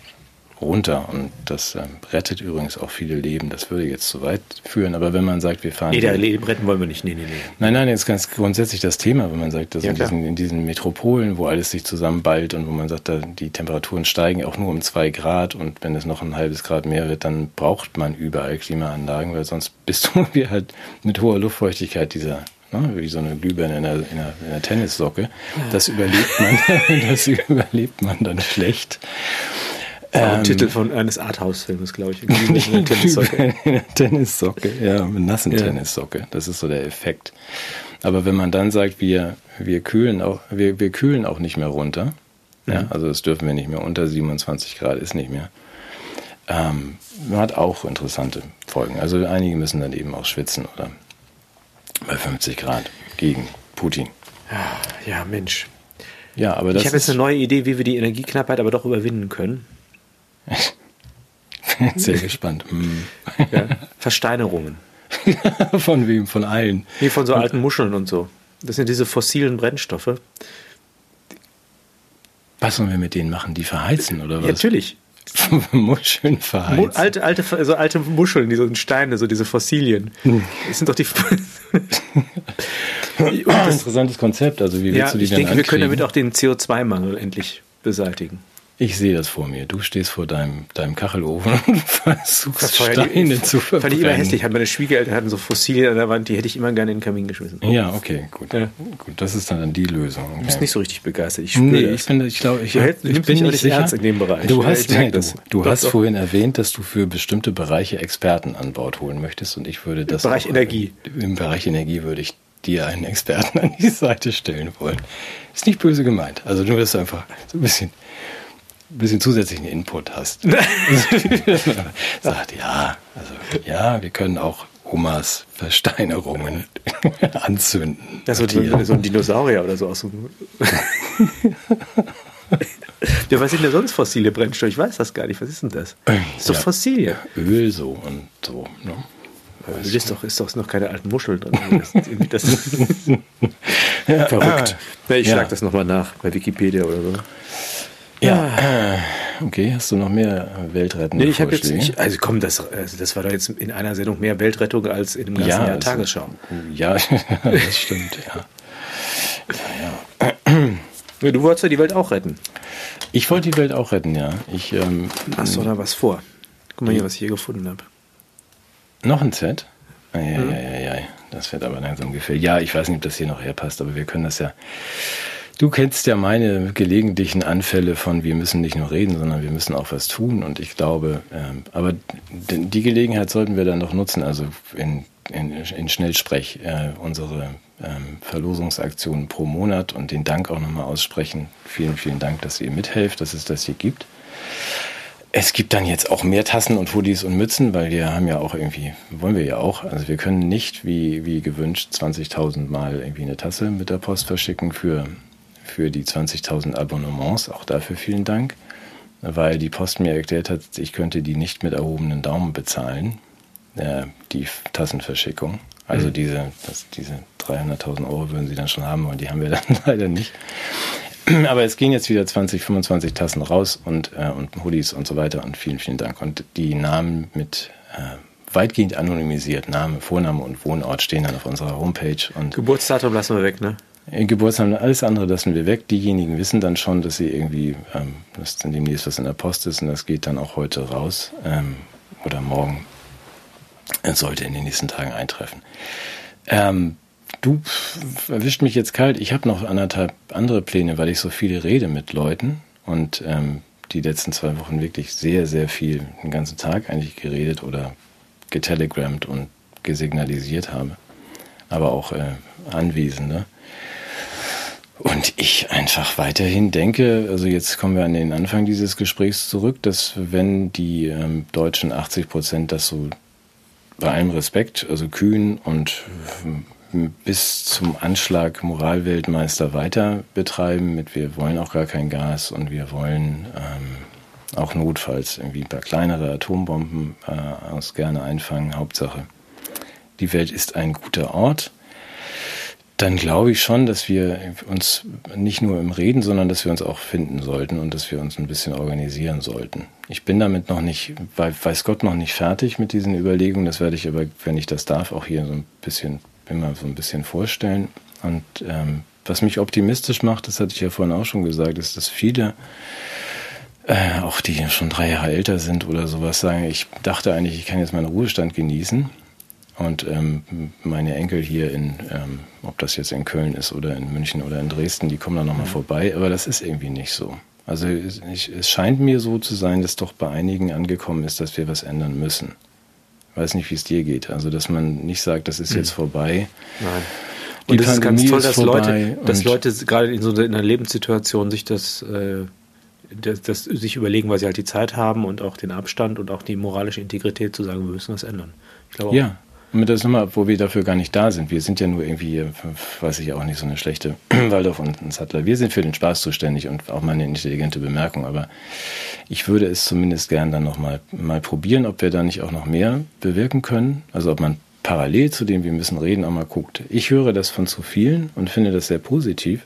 Speaker 1: runter. Und das ähm, rettet übrigens auch viele Leben. Das würde jetzt zu weit führen. Aber wenn man sagt, wir fahren.
Speaker 2: Nee, der Leben retten wollen wir nicht. Nee, nee, nee.
Speaker 1: Nein, nein, jetzt ganz grundsätzlich das Thema, wenn man sagt, dass
Speaker 2: Ja,
Speaker 1: in, diesen, in diesen Metropolen, wo alles sich zusammenballt und wo man sagt, da die Temperaturen steigen auch nur um zwei Grad und wenn es noch ein halbes Grad mehr wird, dann braucht man überall Klimaanlagen, weil sonst bist du wie halt mit hoher Luftfeuchtigkeit dieser ne, wie so eine Glühbirne in einer, in einer, in einer Tennissocke. Das überlebt man, das überlebt man dann schlecht. Ähm,
Speaker 2: Titel von eines Arthouse-Filmes, glaube ich. Irgendwie eine Tennissocke.
Speaker 1: In einer Tennissocke, ja, mit nassen
Speaker 2: Ja.
Speaker 1: Tennissocke. Das ist so der Effekt. Aber wenn man dann sagt, wir, wir kühlen auch, wir, wir kühlen auch nicht mehr runter, ja, also das dürfen wir nicht mehr unter 27 Grad ist nicht mehr. Ähm, hat auch interessante Folgen. Also einige müssen dann eben auch schwitzen oder bei 50 Grad gegen Putin.
Speaker 2: Ja, Mensch.
Speaker 1: Ja, aber das
Speaker 2: Ich habe jetzt eine neue Idee, wie wir die Energieknappheit aber doch überwinden können.
Speaker 1: sehr gespannt. Hm.
Speaker 2: Ja. Versteinerungen.
Speaker 1: Von wem? Von allen.
Speaker 2: Wie von so alten Muscheln und so. Das sind diese fossilen Brennstoffe.
Speaker 1: Was sollen wir mit denen machen? Die verheizen oder
Speaker 2: Ja,
Speaker 1: was?
Speaker 2: natürlich.
Speaker 1: Muscheln
Speaker 2: Mu
Speaker 1: verheizen.
Speaker 2: alte, alte, so alte Muscheln, diese Steine, so diese Fossilien. Das sind doch die.
Speaker 1: interessantes Konzept. Also wie willst
Speaker 2: ja,
Speaker 1: du die
Speaker 2: ich
Speaker 1: denn
Speaker 2: denke, wir können damit
Speaker 1: ankriegen?
Speaker 2: auch den CO2-Mangel endlich beseitigen.
Speaker 1: Ich sehe das vor mir. Du stehst vor deinem, deinem Kachelofen und versuchst
Speaker 2: ja
Speaker 1: Steine zu
Speaker 2: Fand
Speaker 1: verbrennen.
Speaker 2: ich immer hässlich. Meine Schwiegereltern hatten so Fossilien an der Wand, die hätte ich immer gerne in den Kamin geschmissen.
Speaker 1: Ja, okay, gut.
Speaker 2: Ja.
Speaker 1: Gut, das ist dann die Lösung.
Speaker 2: Du bist
Speaker 1: Okay.
Speaker 2: nicht so richtig begeistert. Ich spüre
Speaker 1: Nee,
Speaker 2: das.
Speaker 1: ich bin, ich glaube, ich,
Speaker 2: hältst-
Speaker 1: ich bin nicht sicher.
Speaker 2: ernst in dem Bereich.
Speaker 1: Du
Speaker 2: Ja,
Speaker 1: hast,
Speaker 2: ich
Speaker 1: nee, du, du
Speaker 2: Doch,
Speaker 1: hast
Speaker 2: doch.
Speaker 1: vorhin erwähnt, dass du für bestimmte Bereiche Experten an Bord holen möchtest und ich würde das
Speaker 2: Bereich
Speaker 1: auch-
Speaker 2: Energie.
Speaker 1: Im Bereich Energie würde ich dir einen Experten an die Seite stellen wollen. Ist nicht böse gemeint. Also nur, dass du einfach so ein bisschen, ein bisschen zusätzlichen Input hast. Sagt, ja, also ja, wir können auch Omas Versteinerungen anzünden.
Speaker 2: Ja, so,
Speaker 1: Die-
Speaker 2: so, so ein Dinosaurier oder so aus dem. ja, was sind denn sonst fossile Brennstoffe? Ich weiß das gar nicht. Was ist denn das? Ist doch
Speaker 1: Ja.
Speaker 2: Fossilien.
Speaker 1: Öl so und so. Ne?
Speaker 2: Das ist doch, ist doch noch keine alten Muscheln drin. Das, das ist verrückt. Ja, ich
Speaker 1: Ja.
Speaker 2: schlag das nochmal nach bei Wikipedia oder so.
Speaker 1: Ja. Okay, hast du noch mehr weltrettende
Speaker 2: Nee, ich habe jetzt, ich, also komm, das, also das war doch jetzt in einer Sendung mehr Weltrettung als in dem ganzen
Speaker 1: Ja,
Speaker 2: Jahr
Speaker 1: es-
Speaker 2: Tagesschau.
Speaker 1: Ja, das stimmt, ja.
Speaker 2: Ja, Du wolltest ja die Welt auch retten.
Speaker 1: Ich wollte die Welt auch retten, ja. Ich, ähm,
Speaker 2: Hast du da was vor? Guck mal hier, was ich hier gefunden habe.
Speaker 1: noch ein Set? Ja, ja, ja, ja, ja. Das wird aber langsam gefällt. Ja, ich weiß nicht, ob das hier noch herpasst, aber wir können das ja. Du kennst ja meine gelegentlichen Anfälle von, wir müssen nicht nur reden, sondern wir müssen auch was tun. Und ich glaube, ähm, aber die Gelegenheit sollten wir dann noch nutzen, also in, in, in Schnellsprech äh, unsere ähm, Verlosungsaktionen pro Monat und den Dank auch nochmal aussprechen. Vielen, vielen Dank, dass ihr mithelft, dass es das hier gibt. Es gibt dann jetzt auch mehr Tassen und Hoodies und Mützen, weil wir haben ja auch irgendwie, wollen wir ja auch, also wir können nicht wie, wie gewünscht 20.000 Mal irgendwie eine Tasse mit der Post verschicken für, für die 20.000 Abonnements. Auch dafür vielen Dank, weil die Post mir erklärt hat, ich könnte die nicht mit erhobenen Daumen bezahlen, äh, die Tassenverschickung. Also diese, das, diese 300.000 Euro würden sie dann schon haben wollen. Die haben wir dann leider nicht. Aber es gehen jetzt wieder 20, 25 Tassen raus und, äh, und Hoodies und so weiter und vielen, vielen Dank. Und die Namen mit äh, weitgehend anonymisiert, Name, Vorname und Wohnort stehen dann auf unserer Homepage. Und
Speaker 2: Geburtsdatum lassen wir weg, ne?
Speaker 1: Geburtstag, alles andere lassen wir weg. Diejenigen wissen dann schon, dass sie irgendwie, ähm, dass dann demnächst was in der Post ist und das geht dann auch heute raus ähm, oder morgen. Es sollte in den nächsten Tagen eintreffen. Ähm, du erwischt mich jetzt kalt. Ich habe noch anderthalb andere Pläne, weil ich so viele rede mit Leuten und ähm, die letzten zwei Wochen wirklich sehr, sehr viel, den ganzen Tag eigentlich geredet oder getelegrammt und gesignalisiert habe. Aber auch äh, Anwesende. Und ich einfach weiterhin denke, also jetzt kommen wir an den Anfang dieses Gesprächs zurück, dass wenn die ähm, deutschen 80 Prozent das so bei allem Respekt, also kühn und ähm, bis zum Anschlag Moralweltmeister weiter betreiben mit wir wollen auch gar kein Gas und wir wollen ähm, auch notfalls irgendwie ein paar kleinere Atombomben äh, aus gerne einfangen, Hauptsache. Die Welt ist ein guter Ort dann glaube ich schon, dass wir uns nicht nur im Reden, sondern dass wir uns auch finden sollten und dass wir uns ein bisschen organisieren sollten. Ich bin damit noch nicht, weiß Gott, noch nicht fertig mit diesen Überlegungen. Das werde ich aber, wenn ich das darf, auch hier so ein bisschen, immer so ein bisschen vorstellen. Und ähm, was mich optimistisch macht, das hatte ich ja vorhin auch schon gesagt, ist, dass viele äh, auch die schon drei Jahre älter sind oder sowas sagen, ich dachte eigentlich, ich kann jetzt meinen Ruhestand genießen und ähm, meine Enkel hier in, ähm, ob das jetzt in Köln ist oder in München oder in Dresden, die kommen dann nochmal mhm. vorbei, aber das ist irgendwie nicht so. Also ich, es scheint mir so zu sein, dass doch bei einigen angekommen ist, dass wir was ändern müssen. Ich weiß nicht, wie es dir geht. Also, dass man nicht sagt, das ist mhm. jetzt vorbei.
Speaker 2: Nein. Die und es ist ganz toll, dass Leute, dass Leute gerade in so einer Lebenssituation sich das, äh, das, das, sich überlegen, weil sie halt die Zeit haben und auch den Abstand und auch die moralische Integrität zu sagen, wir müssen was ändern.
Speaker 1: Ich glaube ja, und das nochmal, wo wir dafür gar nicht da sind. Wir sind ja nur irgendwie, weiß ich auch nicht, so eine schlechte Waldorf und ein Sattler. Wir sind für den Spaß zuständig und auch mal eine intelligente Bemerkung. Aber ich würde es zumindest gern dann nochmal mal probieren, ob wir da nicht auch noch mehr bewirken können. Also ob man parallel zu dem, wir müssen reden, auch mal guckt. Ich höre das von zu vielen und finde das sehr positiv,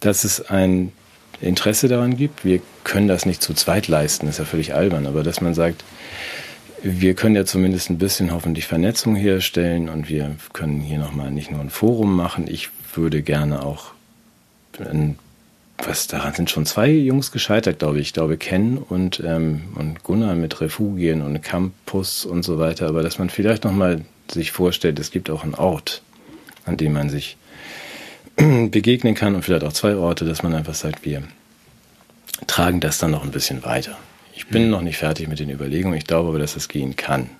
Speaker 1: dass es ein Interesse daran gibt. Wir können das nicht zu zweit leisten, ist ja völlig albern, aber dass man sagt, wir können ja zumindest ein bisschen hoffentlich Vernetzung herstellen und wir können hier nochmal nicht nur ein Forum machen. Ich würde gerne auch, ein, was daran sind schon zwei Jungs gescheitert, glaube ich. Ich glaube Ken und, ähm, und Gunnar mit Refugien und Campus und so weiter. Aber dass man vielleicht nochmal sich vorstellt, es gibt auch einen Ort, an dem man sich begegnen kann und vielleicht auch zwei Orte, dass man einfach sagt, wir tragen das dann noch ein bisschen weiter. Ich bin noch nicht fertig mit den Überlegungen. Ich glaube aber, dass es gehen kann.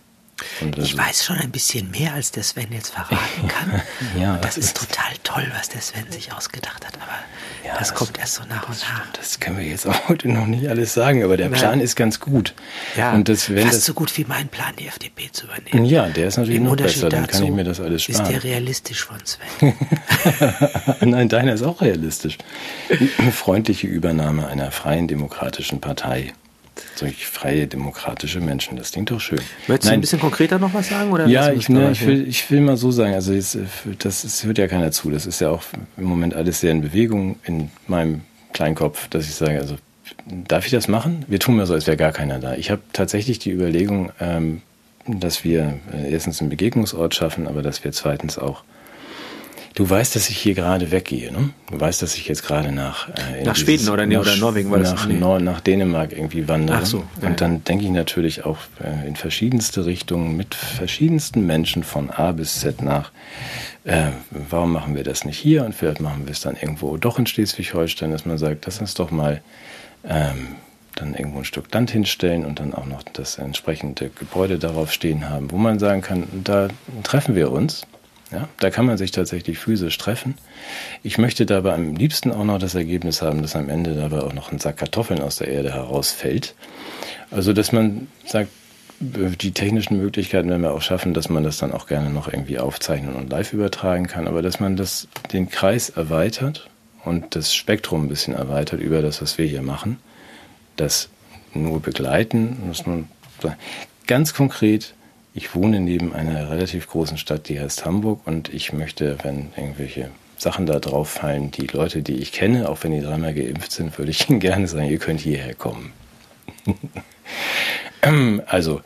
Speaker 3: ich weiß schon ein bisschen mehr, als der Sven jetzt verraten kann. ja, das, das ist, total toll, was der Sven sich ausgedacht hat. Aber ja, das, das, kommt erst so nach und nach.
Speaker 1: Das können wir jetzt auch heute noch nicht alles sagen, aber der Nein. Plan ist ganz gut.
Speaker 3: Ja, und das, wenn fast das, so gut wie mein Plan, die FDP zu übernehmen.
Speaker 1: Ja, der ist natürlich Im noch besser, dann kann ich mir das alles sparen.
Speaker 3: Ist der realistisch von Sven?
Speaker 1: Nein, deiner ist auch realistisch. Eine freundliche Übernahme einer freien demokratischen Partei solch freie, demokratische Menschen. Das klingt doch schön.
Speaker 2: Möchtest Nein. du ein bisschen konkreter noch was sagen? Oder
Speaker 1: ja, ich, ne, ich, will, ich will mal so sagen, also jetzt, das ist, hört ja keiner zu. Das ist ja auch im Moment alles sehr in Bewegung in meinem Kleinkopf, dass ich sage, also darf ich das machen? Wir tun mal so, als wäre gar keiner da. Ich habe tatsächlich die Überlegung, ähm, dass wir äh, erstens einen Begegnungsort schaffen, aber dass wir zweitens auch Du weißt, dass ich hier gerade weggehe, ne? Du weißt, dass ich jetzt gerade nach
Speaker 2: äh, nach Schweden oder, nee, oder Norwegen
Speaker 1: war nach, das nee. Nach Dänemark irgendwie wandere. Ach so, ja, und dann denke ich natürlich auch äh, in verschiedenste Richtungen mit verschiedensten Menschen von A bis Z nach. Äh, warum machen wir das nicht hier und vielleicht machen wir es dann irgendwo doch in Schleswig-Holstein, dass man sagt, lass uns doch mal ähm, dann irgendwo ein Stück Land hinstellen und dann auch noch das entsprechende Gebäude darauf stehen haben, wo man sagen kann, da treffen wir uns ja, da kann man sich tatsächlich physisch treffen. Ich möchte dabei am liebsten auch noch das Ergebnis haben, dass am Ende dabei auch noch ein Sack Kartoffeln aus der Erde herausfällt. Also, dass man sagt, die technischen Möglichkeiten werden wir auch schaffen, dass man das dann auch gerne noch irgendwie aufzeichnen und live übertragen kann, aber dass man das, den Kreis erweitert und das Spektrum ein bisschen erweitert über das, was wir hier machen, das nur begleiten, dass man ganz konkret ich wohne neben einer relativ großen Stadt, die heißt Hamburg und ich möchte, wenn irgendwelche Sachen da drauf fallen, die Leute, die ich kenne, auch wenn die dreimal geimpft sind, würde ich ihnen gerne sagen, ihr könnt hierher kommen. also,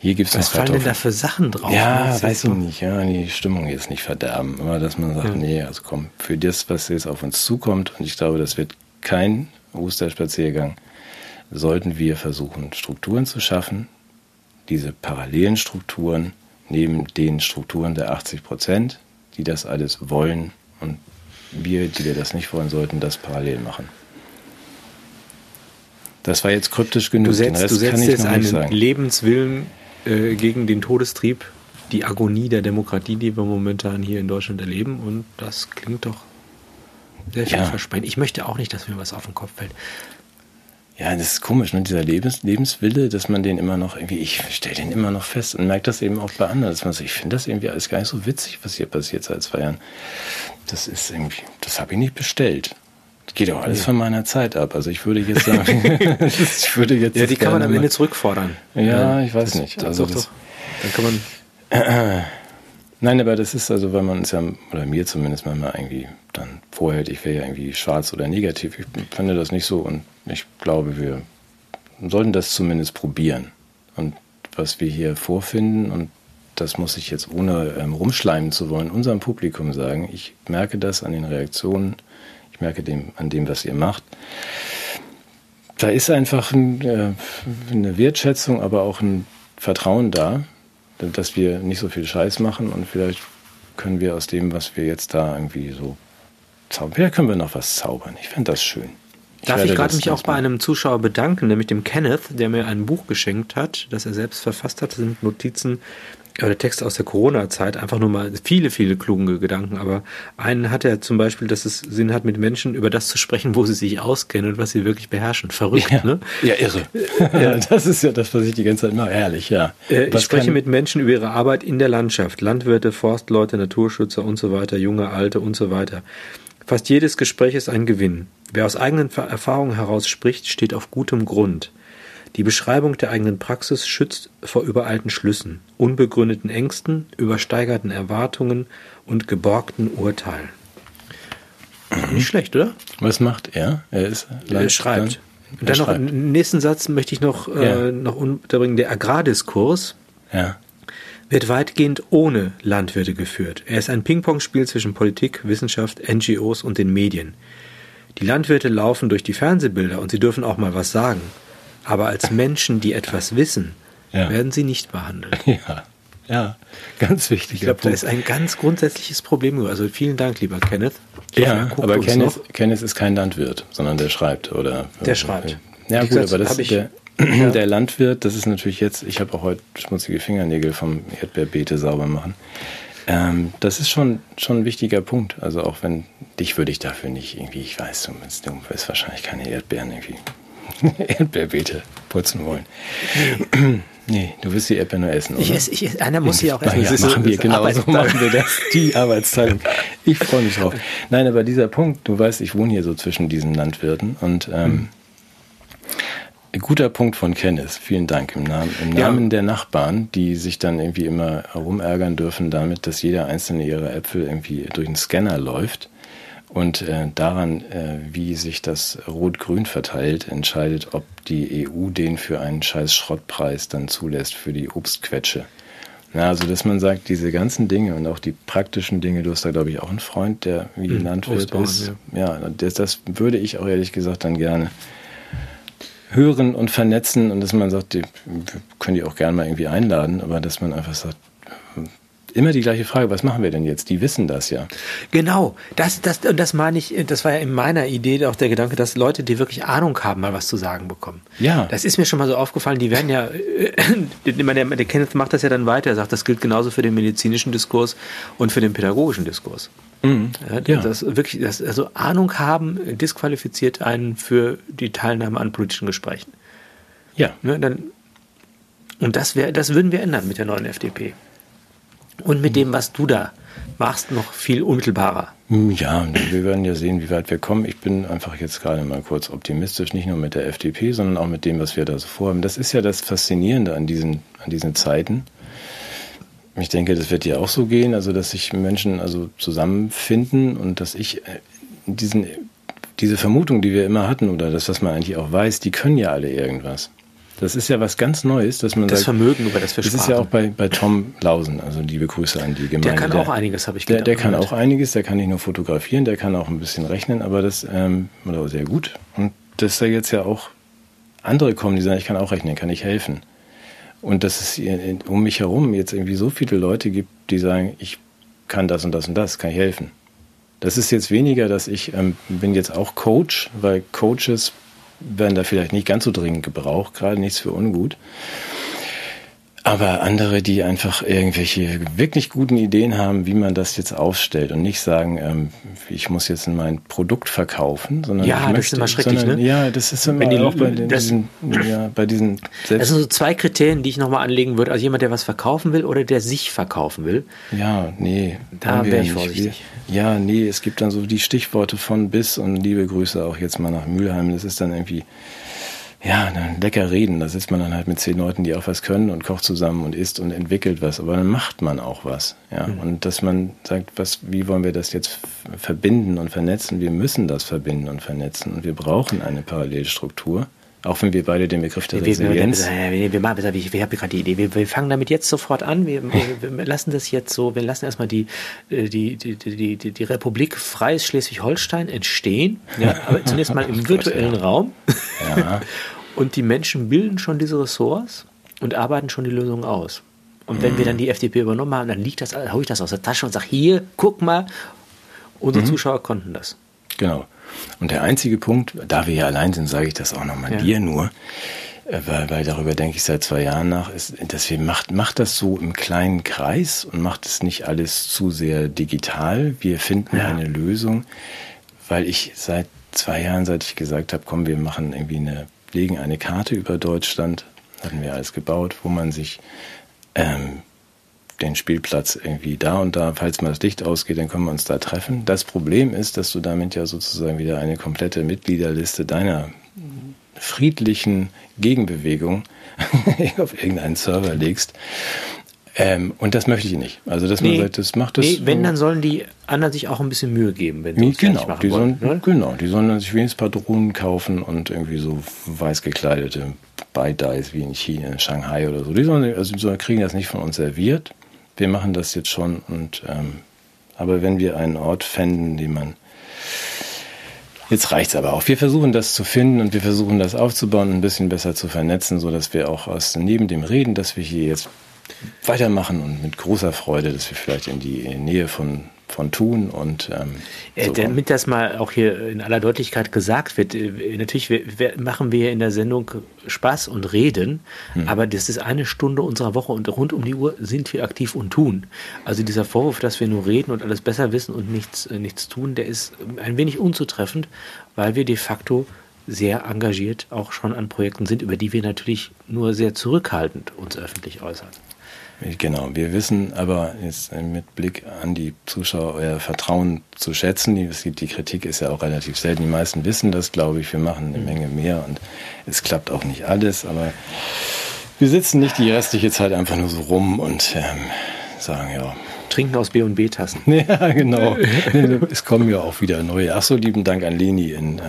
Speaker 1: hier gibt es
Speaker 2: Was fallen denn da für Sachen drauf?
Speaker 1: Ja, weiß ich nicht. Ja, die Stimmung jetzt nicht verderben. Aber dass man sagt, ja. nee, also komm, für das, was jetzt auf uns zukommt, und ich glaube, das wird kein Osterspaziergang, sollten wir versuchen, Strukturen zu schaffen, diese parallelen Strukturen neben den Strukturen der 80 Prozent, die das alles wollen und wir, die wir das nicht wollen, sollten das parallel machen. Das war jetzt kryptisch genug.
Speaker 2: Du setzt, du setzt jetzt einen. Lebenswillen äh, gegen den Todestrieb, die Agonie der Demokratie, die wir momentan hier in Deutschland erleben. Und das klingt doch sehr vielversprechend. Ja. Ich möchte auch nicht, dass mir was auf den Kopf fällt.
Speaker 1: Ja, das ist komisch, ne? dieser Lebens Lebenswille, dass man den immer noch irgendwie, ich stelle den immer noch fest und merke das eben auch bei anderen. Dass man so, ich finde das irgendwie alles gar nicht so witzig, was hier passiert seit zwei Jahren. Das ist irgendwie, das habe ich nicht bestellt. Das geht auch alles von meiner Zeit ab. Also ich würde jetzt sagen, ich
Speaker 2: würde jetzt. Ja, die kann man am Ende zurückfordern.
Speaker 1: Ja, ich weiß das, nicht. Also doch, das, doch. Dann kann man. Nein, aber das ist also, weil man es ja, oder mir zumindest manchmal irgendwie dann vorhält, ich wäre ja irgendwie schwarz oder negativ. Ich finde das nicht so und ich glaube, wir sollten das zumindest probieren. Und was wir hier vorfinden, und das muss ich jetzt ohne ähm, rumschleimen zu wollen, unserem Publikum sagen, ich merke das an den Reaktionen, ich merke dem, an dem, was ihr macht. Da ist einfach ein, äh, eine Wertschätzung, aber auch ein Vertrauen da, dass wir nicht so viel Scheiß machen und vielleicht können wir aus dem, was wir jetzt da irgendwie so zaubern, vielleicht können wir noch was zaubern. Ich fände das schön.
Speaker 2: Ich Darf ich gerade mich auch bei einem Zuschauer bedanken, nämlich dem Kenneth, der mir ein Buch geschenkt hat, das er selbst verfasst hat. Das sind Notizen oder Texte aus der Corona-Zeit, einfach nur mal viele, viele kluge Gedanken. Aber einen hat er zum Beispiel, dass es Sinn hat, mit Menschen über das zu sprechen, wo sie sich auskennen und was sie wirklich beherrschen. Verrückt,
Speaker 1: ja,
Speaker 2: ne?
Speaker 1: Ja, irre. Ja. das ist ja das, was ich die ganze Zeit immer ehrlich, ja.
Speaker 2: Äh, ich spreche mit Menschen über ihre Arbeit in der Landschaft. Landwirte, Forstleute, Naturschützer und so weiter, junge, alte und so weiter. Fast jedes Gespräch ist ein Gewinn. Wer aus eigenen Erfahrungen heraus spricht, steht auf gutem Grund. Die Beschreibung der eigenen Praxis schützt vor übereilten Schlüssen, unbegründeten Ängsten, übersteigerten Erwartungen und geborgten Urteilen. Nicht schlecht, oder?
Speaker 1: Was macht er?
Speaker 2: Er ist er schreibt. Und dann er noch im nächsten Satz möchte ich noch, äh, ja. äh, noch unterbringen. Der Agrardiskurs ja. wird weitgehend ohne Landwirte geführt. Er ist ein Ping-Pong-Spiel zwischen Politik, Wissenschaft, NGOs und den Medien. Die Landwirte laufen durch die Fernsehbilder und sie dürfen auch mal was sagen. Aber als Menschen, die etwas wissen, ja. werden sie nicht behandelt.
Speaker 1: Ja, ja, ganz wichtig.
Speaker 2: Ich glaube, da ist ein ganz grundsätzliches Problem. Also vielen Dank, lieber Kenneth.
Speaker 1: Ich ja, aber Kenneth, Kenneth, ist kein Landwirt, sondern der schreibt oder.
Speaker 2: Der schreibt.
Speaker 1: Ja, Wie gut, gesagt, aber das ist der, ja. der Landwirt, das ist natürlich jetzt, ich habe auch heute schmutzige Fingernägel vom Erdbeerbeete sauber machen. Ähm, das ist schon, schon ein wichtiger Punkt. Also auch wenn, dich würde ich dafür nicht irgendwie, ich weiß, du, du wirst wahrscheinlich keine Erdbeeren irgendwie Erdbeerbeete putzen wollen. Nee. nee, du wirst die Erdbeeren nur essen, oder?
Speaker 2: Ich esse, ich esse, einer muss sie auch essen.
Speaker 1: Ja, machen wir, genau so machen wir das. Die Arbeitsteilung. Ich freue mich drauf. Nein, aber dieser Punkt, du weißt, ich wohne hier so zwischen diesen Landwirten und ähm, ein guter Punkt von Kenneth. Vielen Dank im Namen, im Namen ja. der Nachbarn, die sich dann irgendwie immer herumärgern dürfen damit, dass jeder einzelne ihre Äpfel irgendwie durch einen Scanner läuft. Und äh, daran, äh, wie sich das Rot-Grün verteilt, entscheidet, ob die EU den für einen scheiß Schrottpreis dann zulässt für die Obstquetsche. Na, also, dass man sagt, diese ganzen Dinge und auch die praktischen Dinge, du hast da, glaube ich, auch einen Freund, der wie mhm, Landwirt ist. Ja, ja das, das, würde ich auch ehrlich gesagt dann gerne hören und vernetzen und dass man sagt, die, wir können die auch gerne mal irgendwie einladen, aber dass man einfach sagt, immer die gleiche Frage, was machen wir denn jetzt? Die wissen das ja.
Speaker 2: Genau, das, das, und das meine ich, das war ja in meiner Idee auch der Gedanke, dass Leute, die wirklich Ahnung haben, mal was zu sagen bekommen. Ja. Das ist mir schon mal so aufgefallen, die werden ja, äh, der, der Kenneth macht das ja dann weiter, er sagt, das gilt genauso für den medizinischen Diskurs und für den pädagogischen Diskurs. Mhm. Ja, das wirklich, das, also Ahnung haben disqualifiziert einen für die Teilnahme an politischen Gesprächen. Ja. Ne, dann, und das, wär, das würden wir ändern mit der neuen FDP und mit dem, was du da machst, noch viel unmittelbarer.
Speaker 1: Ja, wir werden ja sehen, wie weit wir kommen. Ich bin einfach jetzt gerade mal kurz optimistisch, nicht nur mit der FDP, sondern auch mit dem, was wir da so vorhaben. Das ist ja das Faszinierende an diesen, an diesen Zeiten. ich denke, das wird dir auch so gehen, also dass sich Menschen also zusammenfinden und dass ich äh, diesen, diese Vermutung, die wir immer hatten, oder das, was man eigentlich auch weiß, die können ja alle irgendwas. Das ist ja was ganz Neues, dass man
Speaker 2: das sagt, Vermögen, über das wir
Speaker 1: Das ist ja auch bei, bei Tom Lausen, also liebe Grüße an die Gemeinde.
Speaker 2: Der kann auch einiges, habe ich
Speaker 1: gedacht. Der, der kann auch einiges, der kann nicht nur fotografieren, der kann auch ein bisschen rechnen, aber das, ähm, oder sehr gut. Und dass da jetzt ja auch andere kommen, die sagen, ich kann auch rechnen, kann ich helfen. Und dass es um mich herum jetzt irgendwie so viele Leute gibt, die sagen, ich kann das und das und das, kann ich helfen. Das ist jetzt weniger, dass ich ähm, bin jetzt auch Coach, weil Coaches werden da vielleicht nicht ganz so dringend gebraucht, gerade nichts für ungut. Aber andere, die einfach irgendwelche wirklich guten Ideen haben, wie man das jetzt aufstellt und nicht sagen, ähm, ich muss jetzt mein Produkt verkaufen, sondern
Speaker 2: ja,
Speaker 1: ich
Speaker 2: das
Speaker 1: möchte,
Speaker 2: ist immer schrecklich,
Speaker 1: sondern,
Speaker 2: ne?
Speaker 1: Ja, das ist immer
Speaker 2: die-
Speaker 1: auch bei
Speaker 2: das-
Speaker 1: diesen, ja, bei diesen
Speaker 2: Das sind so zwei Kriterien, die ich nochmal anlegen würde. Also jemand, der was verkaufen will oder der sich verkaufen will.
Speaker 1: Ja, nee.
Speaker 2: Da
Speaker 1: haben wir
Speaker 2: wär ich vorsichtig.
Speaker 1: Ja, nee, es gibt dann so die Stichworte von bis und liebe Grüße auch jetzt mal nach Mülheim. Das ist dann irgendwie, ja, dann lecker reden. Da sitzt man dann halt mit zehn Leuten, die auch was können und kocht zusammen und isst und entwickelt was. Aber dann macht man auch was. Ja,
Speaker 2: Mhm.
Speaker 1: und dass man sagt, was, wie wollen wir das jetzt verbinden und vernetzen? Wir müssen das verbinden und vernetzen und wir brauchen eine Parallelstruktur. Auch wenn wir beide den Begriff der
Speaker 2: Wir, wir, wir,
Speaker 1: Resilienz.
Speaker 2: wir, wir, machen- ich, ich habe gerade die Idee. Wir, wir fangen damit jetzt sofort an. Wir, wir, wir lassen das jetzt so. Wir lassen erstmal die, äh, die, die, die, die, Republik Freies Schleswig-Holstein entstehen. Ja, aber zunächst mal im virtuellen Raum.
Speaker 1: Ja.
Speaker 2: Und die Menschen bilden schon diese Ressorts und arbeiten schon die Lösungen aus. Und wenn wir dann die FDP übernommen haben, dann liegt das, hau ich das aus der Tasche und sage, hier, guck mal, unsere Zuschauer konnten das.
Speaker 1: Genau. Und der einzige Punkt, da wir ja allein sind, sage ich das auch nochmal
Speaker 2: Ja.
Speaker 1: dir nur, äh, weil, weil darüber denke ich seit zwei Jahren nach, ist, dass wir macht, macht das so im kleinen Kreis und macht es nicht alles zu sehr digital. Wir finden
Speaker 2: Ja.
Speaker 1: eine Lösung, weil ich seit zwei Jahren, seit ich gesagt habe, komm, wir machen irgendwie eine, legen eine Karte über Deutschland, hatten wir alles gebaut, wo man sich ähm, den Spielplatz irgendwie da und da, falls mal das Licht ausgeht, dann können wir uns da treffen. Das Problem ist, dass du damit ja sozusagen wieder eine komplette Mitgliederliste deiner friedlichen Gegenbewegung auf irgendeinen Server legst. Ähm, und das möchte ich nicht. Also, dass man sagt, das macht das.
Speaker 2: nee, wenn,
Speaker 1: so-
Speaker 2: dann sollen die anderen sich auch ein bisschen Mühe geben, wenn sie
Speaker 1: Nee, genau,
Speaker 2: machen
Speaker 1: die
Speaker 2: wollen.
Speaker 1: sollen,
Speaker 2: ne?
Speaker 1: genau, die sollen dann sich wenigstens ein paar Drohnen kaufen und irgendwie so weiß gekleidete Baitais wie in China, Shanghai oder so. Die sollen, also die sollen, kriegen das nicht von uns serviert. Wir machen das jetzt schon und ähm, aber wenn wir einen Ort fänden, den man Jetzt reicht's aber auch. Wir versuchen das zu finden und wir versuchen das aufzubauen, ein bisschen besser zu vernetzen, so dass wir auch aus neben dem Reden, dass wir hier jetzt weitermachen und mit großer Freude, dass wir vielleicht in die Nähe von von Thun und ähm,
Speaker 2: Äh,
Speaker 1: so
Speaker 2: damit das mal auch hier in aller Deutlichkeit gesagt wird, äh, natürlich wir, wir machen wir in der Sendung Spaß und Reden,
Speaker 1: Hm.
Speaker 2: aber das ist eine Stunde unserer Woche und rund um die Uhr sind wir aktiv und tun. Also dieser Vorwurf, dass wir nur reden und alles besser wissen und nichts, äh, nichts tun, der ist ein wenig unzutreffend, weil wir de facto sehr engagiert auch schon an Projekten sind, über die wir natürlich nur sehr zurückhaltend uns öffentlich äußern.
Speaker 1: Genau, wir wissen aber jetzt mit Blick an die Zuschauer euer Vertrauen zu schätzen. Die, Kritik ist ja auch relativ selten. Die meisten wissen das, glaube ich. Wir machen eine Menge mehr und es klappt auch nicht alles, aber wir sitzen nicht die restliche Zeit einfach nur so rum und ähm, sagen, ja,
Speaker 2: Trinken aus B&B-Tassen.
Speaker 1: ja, genau. Es kommen ja auch wieder neue. Ach so, lieben Dank an Leni in,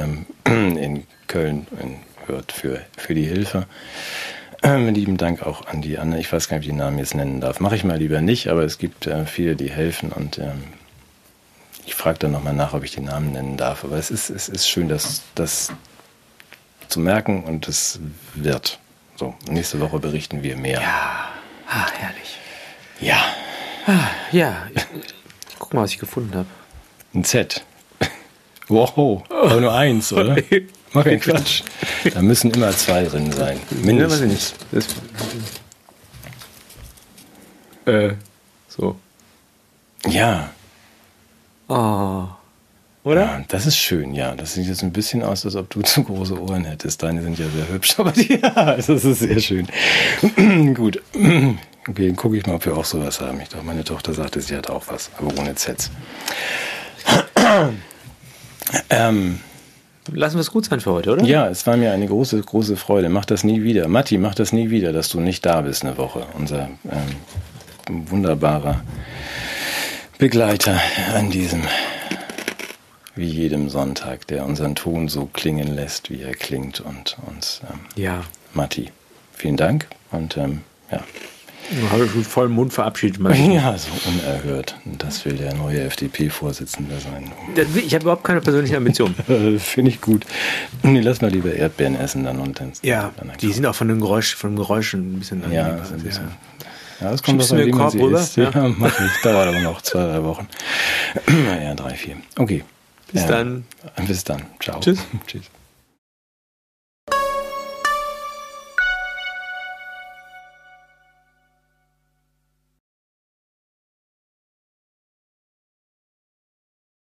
Speaker 1: ähm, in Köln in Hürth für, für die Hilfe. Ähm, lieben Dank auch an die anderen. Ich weiß gar nicht, ob ich die Namen jetzt nennen darf. Mache ich mal lieber nicht, aber es gibt äh, viele, die helfen und ähm, ich frage dann nochmal nach, ob ich die Namen nennen darf. Aber es ist, es ist schön, das, das zu merken und es wird. So, nächste Woche berichten wir mehr.
Speaker 2: Ja, ah, herrlich.
Speaker 1: ja.
Speaker 2: Ja, ich, guck mal, was ich gefunden habe.
Speaker 1: Ein Z. Wow, aber nur eins, oder? Mach keinen Quatsch. Da müssen immer zwei drin sein. Mindestens.
Speaker 2: Das, äh, so.
Speaker 1: Ja,
Speaker 2: Oh. Oder?
Speaker 1: ja, das ist schön, ja. Das sieht jetzt ein bisschen aus, als ob du zu große Ohren hättest. Deine sind ja sehr hübsch, aber die, ja, das ist sehr schön. Gut. Okay, dann gucke ich mal, ob wir auch sowas haben. Ich glaube, meine Tochter sagte, sie hat auch was, aber ohne Zs. ähm,
Speaker 2: Lassen wir es gut sein für heute, oder?
Speaker 1: Ja, es war mir eine große, große Freude. Mach das nie wieder. Matti, mach das nie wieder, dass du nicht da bist eine Woche. Unser ähm, wunderbarer Begleiter an diesem, wie jedem Sonntag, der unseren Ton so klingen lässt, wie er klingt und uns. Ähm,
Speaker 2: ja.
Speaker 1: Matti, vielen Dank und ähm, ja.
Speaker 2: Habe ich mit vollem Mund verabschiedet.
Speaker 1: Ja, so unerhört. Das will der neue FDP-Vorsitzende sein.
Speaker 2: Ich habe überhaupt keine persönliche Ambition.
Speaker 1: Finde ich gut. Nee, lass mal lieber Erdbeeren essen dann und dann.
Speaker 2: Ja, dann die sind auch von den, Geräusch, von den Geräuschen ein bisschen
Speaker 1: Ja, so ein bisschen. Ja. ja das kommt aus wie man sie isst. Ja, ja mach ich. Dauert aber noch zwei, drei Wochen. naja, drei, vier. Okay.
Speaker 2: Bis ähm, dann.
Speaker 1: Bis dann. Ciao.
Speaker 2: Tschüss. Tschüss.